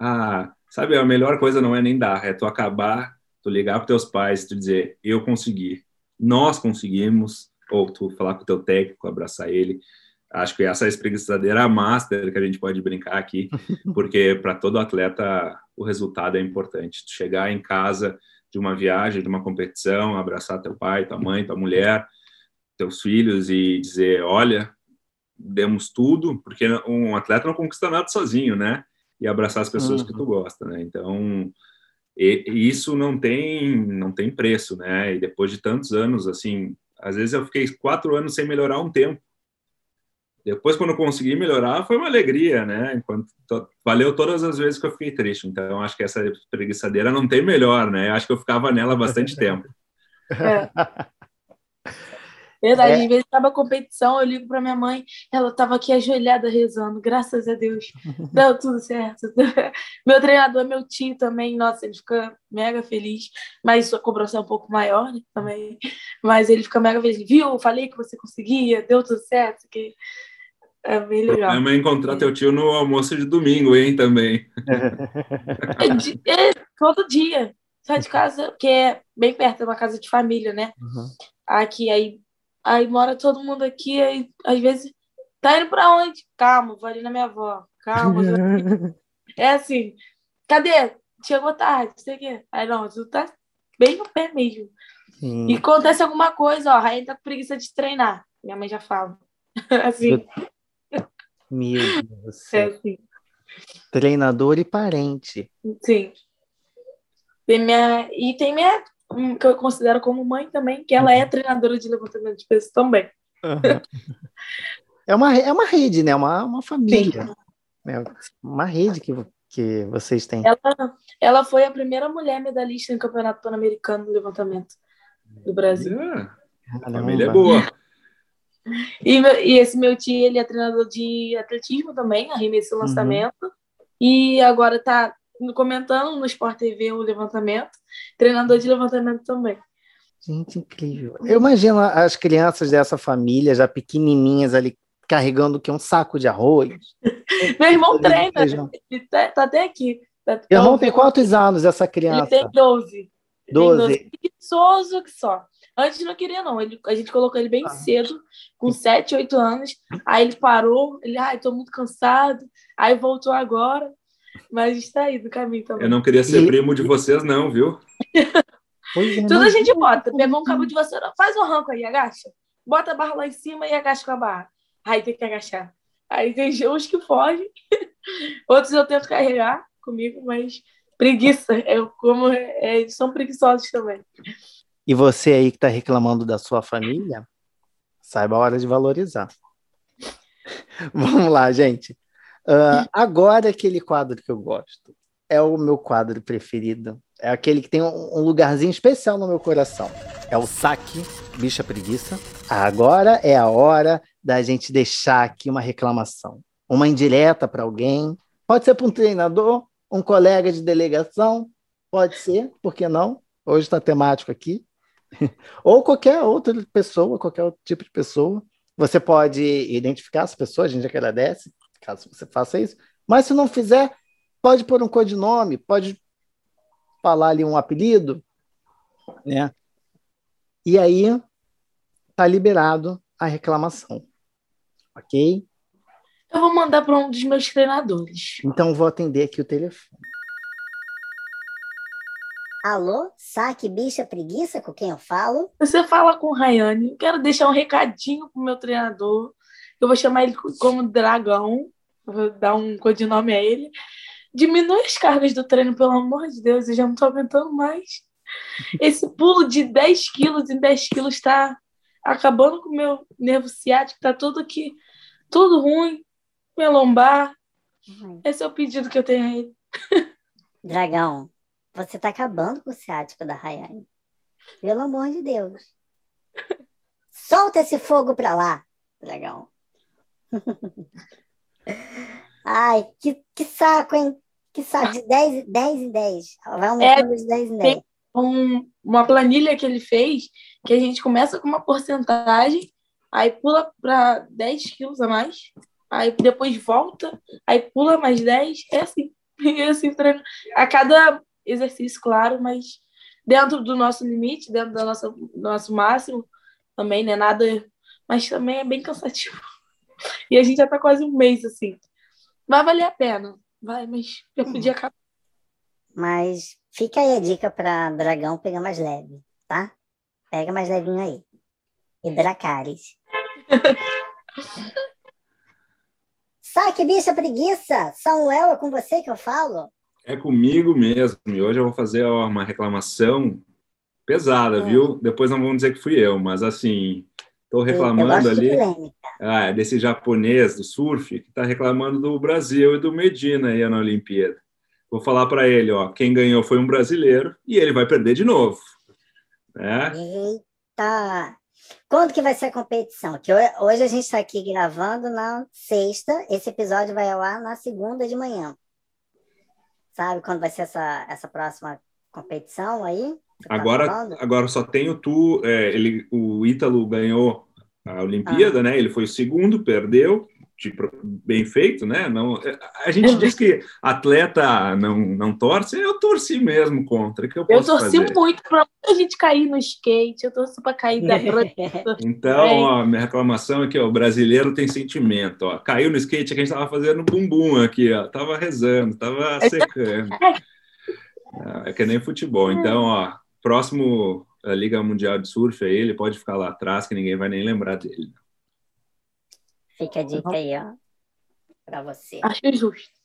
ah, sabe, a melhor coisa não é nem dar, é tu acabar tu ligar para teus pais, tu dizer, eu consegui, nós conseguimos, ou tu falar com o teu técnico, abraçar ele. Acho que essa espreguiçadeira é master que a gente pode brincar aqui, porque para todo atleta o resultado é importante. Tu chegar em casa de uma viagem, de uma competição, abraçar teu pai, tua mãe, tua mulher, teus filhos e dizer, olha, demos tudo, porque um atleta não conquista nada sozinho, né? E abraçar as pessoas uhum. que tu gosta, né? Então, e, e, isso não tem não tem preço, né? E depois de tantos anos, assim, às vezes eu fiquei quatro anos sem melhorar um tempo. Depois, quando eu consegui melhorar, foi uma alegria, né? Enquanto valeu todas as vezes que eu fiquei triste. Então, acho que essa preguiçadeira não tem melhor, né? Acho que eu ficava nela bastante tempo. É. Verdade, é. às vezes acaba a competição, eu ligo para minha mãe, ela estava aqui ajoelhada rezando, graças a Deus, deu tudo certo. meu treinador, meu tio também, nossa, ele fica mega feliz, mas a cobrança é um pouco maior né, também, mas ele fica mega feliz, viu, falei que você conseguia, deu tudo certo, que é bem legal. É encontrar teu tio no almoço de domingo, hein, também. É, é, todo dia, sai de casa, que é bem perto, é uma casa de família, né? Uhum. Aqui, aí Aí mora todo mundo aqui, aí às vezes tá indo pra onde? Calma, vou ali na minha avó. Calma. é assim, cadê? Chegou tarde, não sei o quê. Aí não, tu tá bem no pé mesmo. Sim. E acontece alguma coisa, ó, a Rainha tá com preguiça de treinar. Minha mãe já fala. assim. Meu Deus. É assim. Treinador e parente. Sim. Tem minha... E tem minha que eu considero como mãe também, que ela é uhum. treinadora de levantamento de peso também. Uhum. é, uma, é uma rede, né? Uma, uma família. É uma rede que, que vocês têm. Ela, ela foi a primeira mulher medalhista no Campeonato Pan-Americano de Levantamento do Brasil. É. A família é boa. E, e, esse meu tio, ele é treinador de atletismo também, arremesso e uhum. lançamento. Uhum. E agora tá comentando no Sport TV o levantamento, treinador de levantamento também. Gente, incrível. Eu imagino as crianças dessa família, já pequenininhas ali, carregando que um saco de arroz. Meu irmão treina, ele tá, tá, até aqui. Tá, Meu irmão tem quantos anos essa criança? Ele tem 12. 12. Tem 12. Preguiçoso que só. Antes não queria, não. Ele, a gente colocou ele bem ah. cedo, com 7, 8 anos. Aí ele parou, ele, ai, tô muito cansado. Aí voltou agora, mas está aí do caminho também. Eu não queria ser e... primo de vocês, não, viu? É, Tudo a gente bota. Pegou um cabo de vassoura, faz um arranco aí, agacha. Bota a barra lá em cima e agacha com a barra. Aí tem que agachar. Aí tem uns que fogem, outros eu tento carregar comigo, mas preguiça. Eu, como é, são preguiçosos também. E você aí que está reclamando da sua família, saiba a hora de valorizar. Vamos lá, gente. Uh, agora aquele quadro que eu gosto. É o meu quadro preferido. É aquele que tem um lugarzinho especial no meu coração. É o saque bicha preguiça. Agora é a hora da gente deixar aqui uma reclamação, uma indireta para alguém. Pode ser para um treinador, um colega de delegação, pode ser, por que não? Hoje está temático aqui. Ou qualquer outra pessoa, qualquer outro tipo de pessoa. Você pode identificar as pessoas, a gente agradece, caso você faça isso. Mas se não fizer, pode pôr um codinome, pode falar ali um apelido, né? E aí tá liberado a reclamação. Ok? Eu vou mandar para um dos meus treinadores. Então vou atender aqui o telefone. Alô, saque bicha preguiça com quem eu falo? Você fala com o Rayane. Quero deixar um recadinho pro meu treinador. Eu vou chamar ele como Dragão. Vou dar um codinome a ele. Diminui as cargas do treino, pelo amor de Deus. Eu já não tô aguentando mais. Esse pulo de 10 quilos em 10 quilos está acabando com o meu nervo ciático. Tá tudo aqui, tudo ruim. Minha lombar. Uhum. Esse é o pedido que eu tenho aí. Dragão, você está acabando com o ciático da Rayane. Pelo amor de Deus. Solta esse fogo para lá, dragão. Ai, que, que saco, hein? Que saco, de 10, 10 em 10. Vai aumentando é, de 10 em 10. Um, uma planilha que ele fez, que a gente começa com uma porcentagem, aí pula para 10 quilos a mais, aí depois volta, aí pula mais 10, é assim. É assim, treino. A cada exercício, claro, mas dentro do nosso limite, dentro do nosso, do nosso máximo, também, né? Nada. Mas também é bem cansativo. E a gente já tá quase um mês assim. Vai valer a pena. Vai, mas eu podia acabar. Mas fica aí a dica para Dragão pegar mais leve, tá? Pega mais levinho aí. E Dracaris. Saque, bicha preguiça! Samuel, é com você que eu falo? É comigo mesmo. E hoje eu vou fazer uma reclamação pesada, é. viu? Depois não vão dizer que fui eu, mas assim, estou reclamando ali. De ah, é desse japonês do surf que está reclamando do Brasil e do Medina aí na Olimpíada. Vou falar para ele, ó, quem ganhou foi um brasileiro e ele vai perder de novo. Né? Eita! Quando que vai ser a competição? Que hoje a gente está aqui gravando na sexta, esse episódio vai ao ar na segunda de manhã. Sabe quando vai ser essa, essa próxima competição aí? Tá agora, agora só tem o tu, é, ele, o Ítalo ganhou a Olimpíada, ah. né? Ele foi o segundo, perdeu, tipo, bem feito, né? Não, é, a gente diz que atleta não, não torce, eu torci mesmo contra. Que eu, eu torci fazer? muito para a gente cair no skate, eu torci para cair da Então, é. ó, minha reclamação é que ó, o brasileiro tem sentimento. Ó. Caiu no skate, é que a gente estava fazendo bumbum aqui, ó. Tava rezando, tava secando. É que nem futebol. Então, ó, próximo Liga Mundial de Surf aí, ele pode ficar lá atrás, que ninguém vai nem lembrar dele. Fica a dica aí, ó, para você. Acho justo.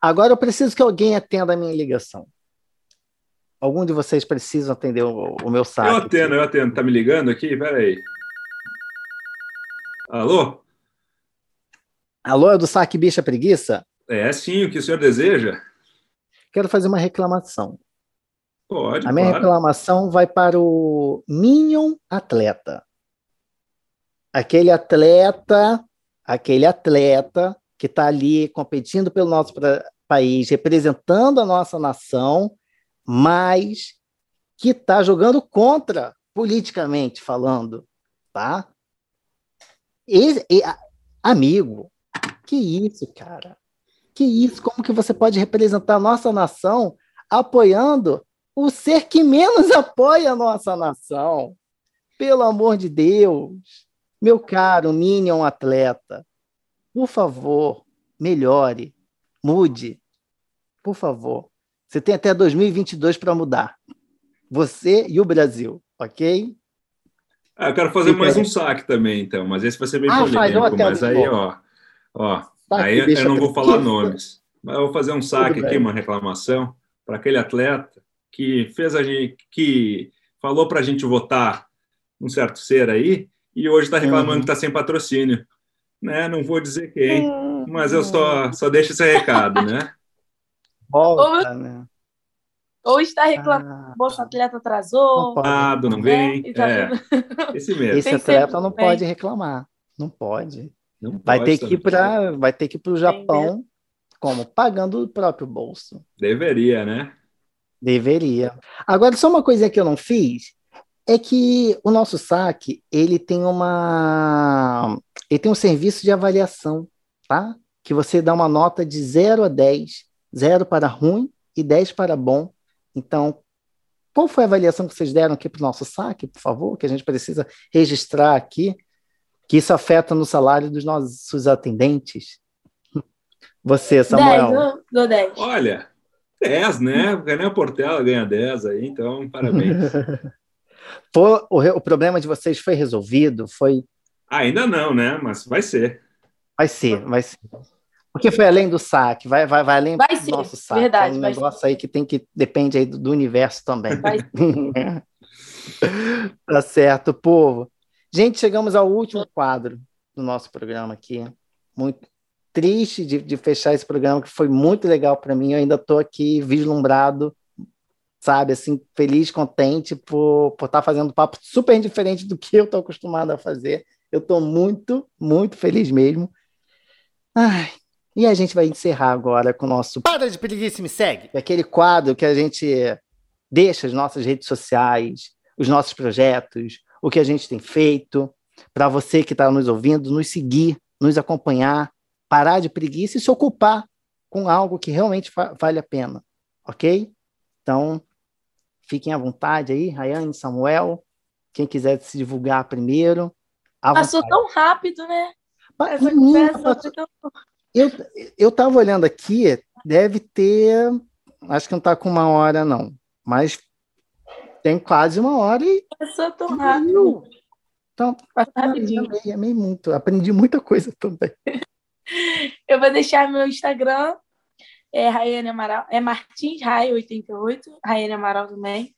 Agora eu preciso que alguém atenda a minha ligação. Algum de vocês precisa atender o, o meu saque? Eu atendo, eu atendo. Tá me ligando aqui? Peraí. Alô? Alô, é do saque bicha preguiça? É sim, o que o senhor deseja? Quero fazer uma reclamação. Pode, A minha claro. reclamação vai para o Minion Atleta aquele atleta, aquele atleta que está ali competindo pelo nosso país, representando a nossa nação, mas que está jogando contra, politicamente falando, tá? E, e, amigo, que isso, cara? Que isso? Como que você pode representar a nossa nação apoiando o ser que menos apoia a nossa nação? Pelo amor de Deus, meu caro Minion atleta, por favor, melhore, mude, por favor. Você tem até 2022 para mudar. Você e o Brasil, ok? Ah, eu quero fazer mais um saque também, então, mas esse vai ser bem ah, polêmico. Mas aí, ó, ó, aí eu não vou falar nomes, mas eu vou fazer um saque aqui, uma reclamação para aquele atleta que fez a gente, que falou para a gente votar um certo ser aí e hoje está reclamando uhum. que está sem patrocínio. Né? Não vou dizer quem, uhum. mas eu só, só deixo esse recado, né? Volta, né? Ou está reclamando ah, o Bolsa Atleta atrasou. Não, não vem. Né? É, esse mesmo. Esse atleta não pode reclamar. Não pode. Não vai, pode ter que ir pra, vai ter que ir para o Japão, como? Pagando o próprio bolso. Deveria, né? Deveria. Agora, só uma coisa que eu não fiz é que o nosso saque ele tem uma ele tem um serviço de avaliação, tá? Que você dá uma nota de 0 a 10, 0 para ruim e 10 para bom. Então, qual foi a avaliação que vocês deram aqui para o nosso saque, por favor? Que a gente precisa registrar aqui, que isso afeta no salário dos nossos atendentes. Você, Samuel. 10, 10. Olha, 10, né? O Renan Portela ganha 10 aí, então parabéns. Foi, o, o problema de vocês foi resolvido? Foi. Ainda não, né? Mas vai ser. Vai ser, vai ser. Porque foi além do saque, vai, vai, vai além vai do ser, nosso saque. Verdade, é um negócio ser. aí que tem que depende aí do, do universo também. Tá certo, povo. Gente, chegamos ao último quadro do nosso programa aqui. Muito triste de, de fechar esse programa, que foi muito legal para mim. Eu ainda estou aqui vislumbrado sabe? Assim, feliz, contente por, por estar tá fazendo papo super diferente do que eu estou acostumado a fazer. Eu estou muito, muito feliz mesmo. Ai, e a gente vai encerrar agora com o nosso Para de Preguiça Me Segue. Aquele quadro que a gente deixa as nossas redes sociais, os nossos projetos, o que a gente tem feito, para você que está nos ouvindo, nos seguir, nos acompanhar, parar de preguiça e se ocupar com algo que realmente vale a pena, ok? Então, Fiquem à vontade aí, Rayane, Samuel, quem quiser se divulgar primeiro. Passou tão rápido, né? Essa conversa tão... Eu eu estava olhando aqui, deve ter, acho que não está com uma hora não, mas tem quase uma hora e passou tão rápido. Então. Amei, amei muito, aprendi muita coisa também. Eu vou deixar meu Instagram é Raiane Amaral, é Martins Rai 88, Raiane Amaral também.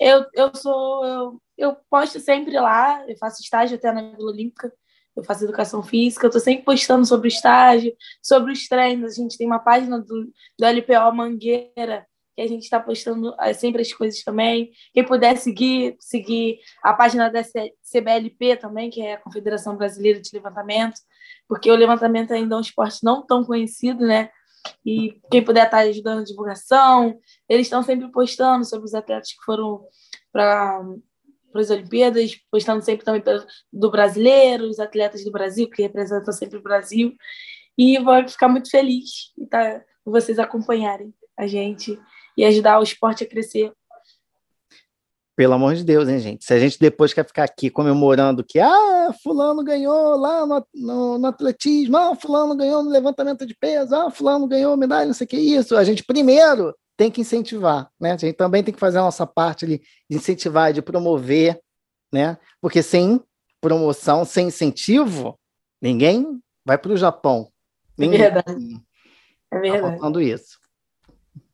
Eu, eu sou, eu, eu posto sempre lá, eu faço estágio até na Vila Olímpica, eu faço educação física, eu tô sempre postando sobre o estágio, sobre os treinos, a gente tem uma página do, do LPO Mangueira, que a gente está postando é, sempre as coisas também. Quem puder seguir, seguir a página da CBLP também, que é a Confederação Brasileira de Levantamento, porque o levantamento ainda é um esporte não tão conhecido, né? E quem puder estar ajudando a divulgação, eles estão sempre postando sobre os atletas que foram para as Olimpíadas, postando sempre também do brasileiro, os atletas do Brasil, que representam sempre o Brasil. E vou ficar muito feliz de tá, vocês acompanharem a gente e ajudar o esporte a crescer pelo amor de Deus, hein, gente? Se a gente depois quer ficar aqui comemorando que, ah, fulano ganhou lá no, no, no, atletismo, ah, fulano ganhou no levantamento de peso, ah, fulano ganhou medalha, não sei o que, isso. A gente primeiro tem que incentivar, né? A gente também tem que fazer a nossa parte ali de incentivar, de promover, né? Porque sem promoção, sem incentivo, ninguém vai para o Japão. Ninguém. É verdade. É verdade. Tá faltando isso.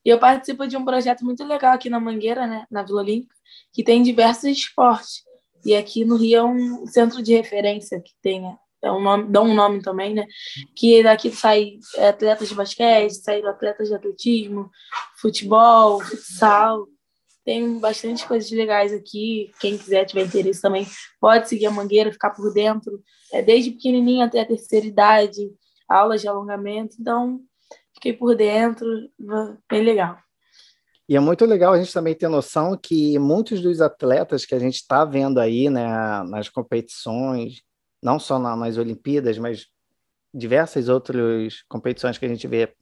E eu participo de um projeto muito legal aqui na Mangueira, né, na Vila Olímpica, que tem diversos esportes. E aqui no Rio é um centro de referência que tem, é um nome, dá um nome também, né? Que daqui sai atletas de basquete, sai atletas de atletismo, futebol, futsal. Tem bastante coisas legais aqui. Quem quiser, tiver interesse também, pode seguir a Mangueira, ficar por dentro. É desde pequenininho até a terceira idade, aulas de alongamento. Então, fiquei por dentro, bem legal. E é muito legal a gente também ter noção que muitos dos atletas que a gente está vendo aí né, nas competições, não só na, nas Olimpíadas, mas diversas outras competições que a gente vê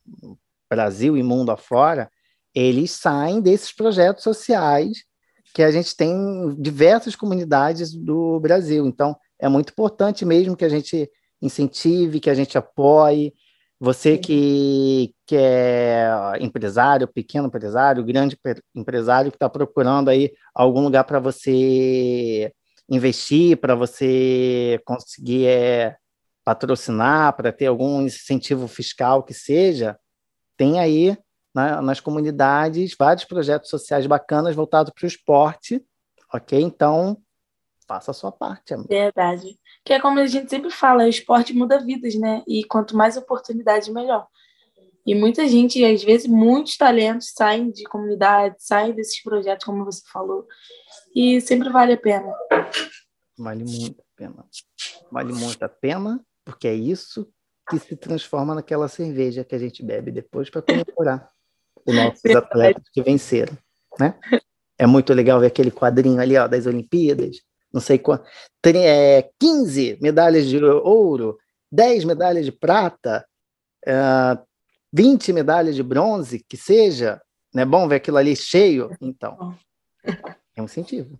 Brasil e mundo afora, eles saem desses projetos sociais que a gente tem em diversas comunidades do Brasil. Então, é muito importante mesmo que a gente incentive, que a gente apoie. Você que, que é empresário, pequeno empresário, grande empresário, que está procurando aí algum lugar para você investir, para você conseguir é, patrocinar, para ter algum incentivo fiscal que seja, tem aí na, nas comunidades vários projetos sociais bacanas voltados para o esporte, ok? Então, faça a sua parte. Amiga. Verdade. Que é como a gente sempre fala, o esporte muda vidas, né? E quanto mais oportunidade, melhor. E muita gente, às vezes, muitos talentos saem de comunidade, saem desses projetos, como você falou, e sempre vale a pena. Vale muito a pena. Vale muito a pena, porque é isso que se transforma naquela cerveja que a gente bebe depois para comemorar os nossos atletas que venceram, né? É muito legal ver aquele quadrinho ali, ó, das Olimpíadas, não sei quanto, é, 15 medalhas de ouro, 10 medalhas de prata, uh, é, 20 medalhas de bronze, que seja, não é bom ver aquilo ali cheio? Então, é um incentivo.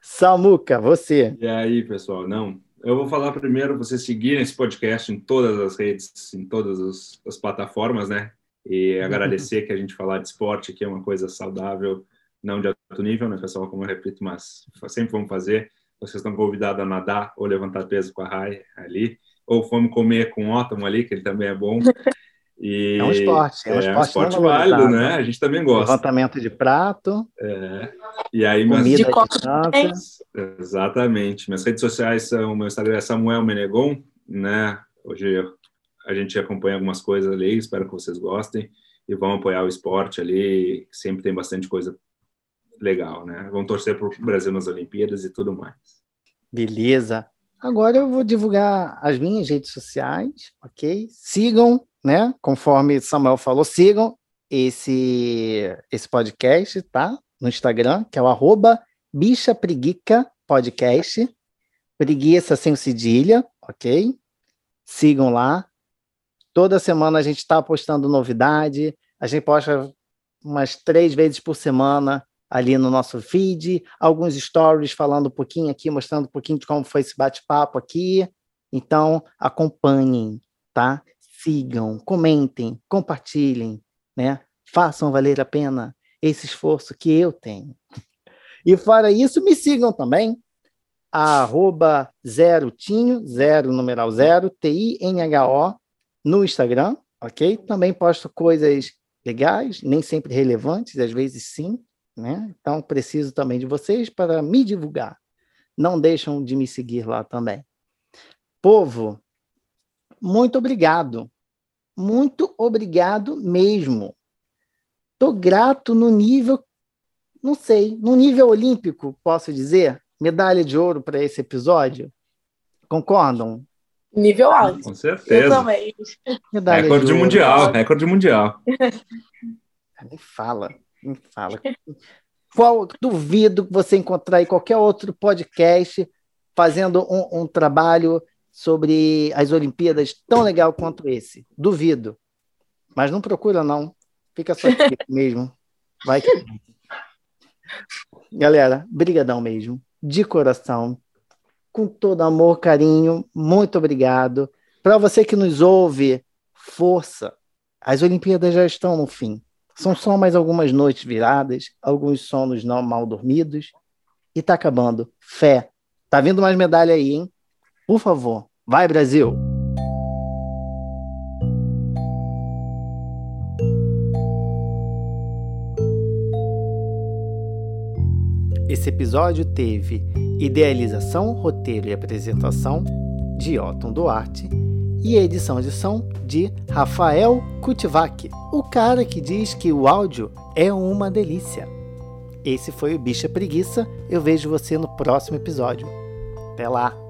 Samuca, você. E aí, pessoal? Não, eu vou falar primeiro você seguir esse podcast em todas as redes, em todas as, as plataformas, né? E agradecer que a gente falar de esporte, que é uma coisa saudável, não de alto nível, né, pessoal? Como eu repito, mas sempre vamos fazer. Vocês estão convidados a nadar ou levantar peso com a Rai ali, ou vamos comer com o Ottoman ali, que ele também é bom. E, é um esporte, é um esporte, é um esporte válido, né? A gente também gosta. Levantamento de prato. É. E aí, comida mas... Exatamente. Minhas redes sociais são, meu Instagram é Samuel Menegon, né? Hoje a gente acompanha algumas coisas ali, espero que vocês gostem e vão apoiar o esporte ali, sempre tem bastante coisa legal, né? Vão torcer para o Brasil nas Olimpíadas e tudo mais. Beleza. Agora eu vou divulgar as minhas redes sociais, ok? Sigam, né? Conforme Samuel falou, sigam esse, esse podcast, tá? No Instagram, que é o arroba bicha preguica podcast. Preguiça sem cedilha, ok? Sigam lá. Toda semana a gente está postando novidade. A gente posta umas três vezes por semana ali no nosso feed, alguns stories falando um pouquinho aqui, mostrando um pouquinho de como foi esse bate-papo aqui. Então, acompanhem, tá? Sigam, comentem, compartilhem, né? Façam valer a pena esse esforço que eu tenho. E fora isso, me sigam também, arroba zero tinho, zero numeral zero, T-I-N-H-O, no Instagram, ok? Também posto coisas legais, nem sempre relevantes, às vezes sim, né? Então, preciso também de vocês para me divulgar. Não deixam de me seguir lá também. Povo, muito obrigado. Muito obrigado mesmo. Estou grato no nível, não sei, no nível olímpico, posso dizer? Medalha de ouro para esse episódio. Concordam? Nível alto. Com certeza. Eu também. Medalha recorde de mundial, recorde mundial. Nem fala. Me fala. Qual, duvido que você encontrar em qualquer outro podcast fazendo um, um trabalho sobre as Olimpíadas tão legal quanto esse. Duvido. Mas não procura, não. Fica só aqui mesmo. Vai que... Galera, brigadão mesmo. De coração. Com todo amor, carinho. Muito obrigado. Para você que nos ouve, força. As Olimpíadas já estão no fim. São só mais algumas noites viradas, alguns sonos não mal dormidos. E tá acabando. Fé. Tá vindo mais medalha aí, hein? Por favor, vai Brasil! Esse episódio teve idealização, roteiro e apresentação de Otton Duarte e edição de som de Rafael Kutivac, o cara que diz que o áudio é uma delícia. Esse foi o Bicha Preguiça. Eu vejo você no próximo episódio. Até lá!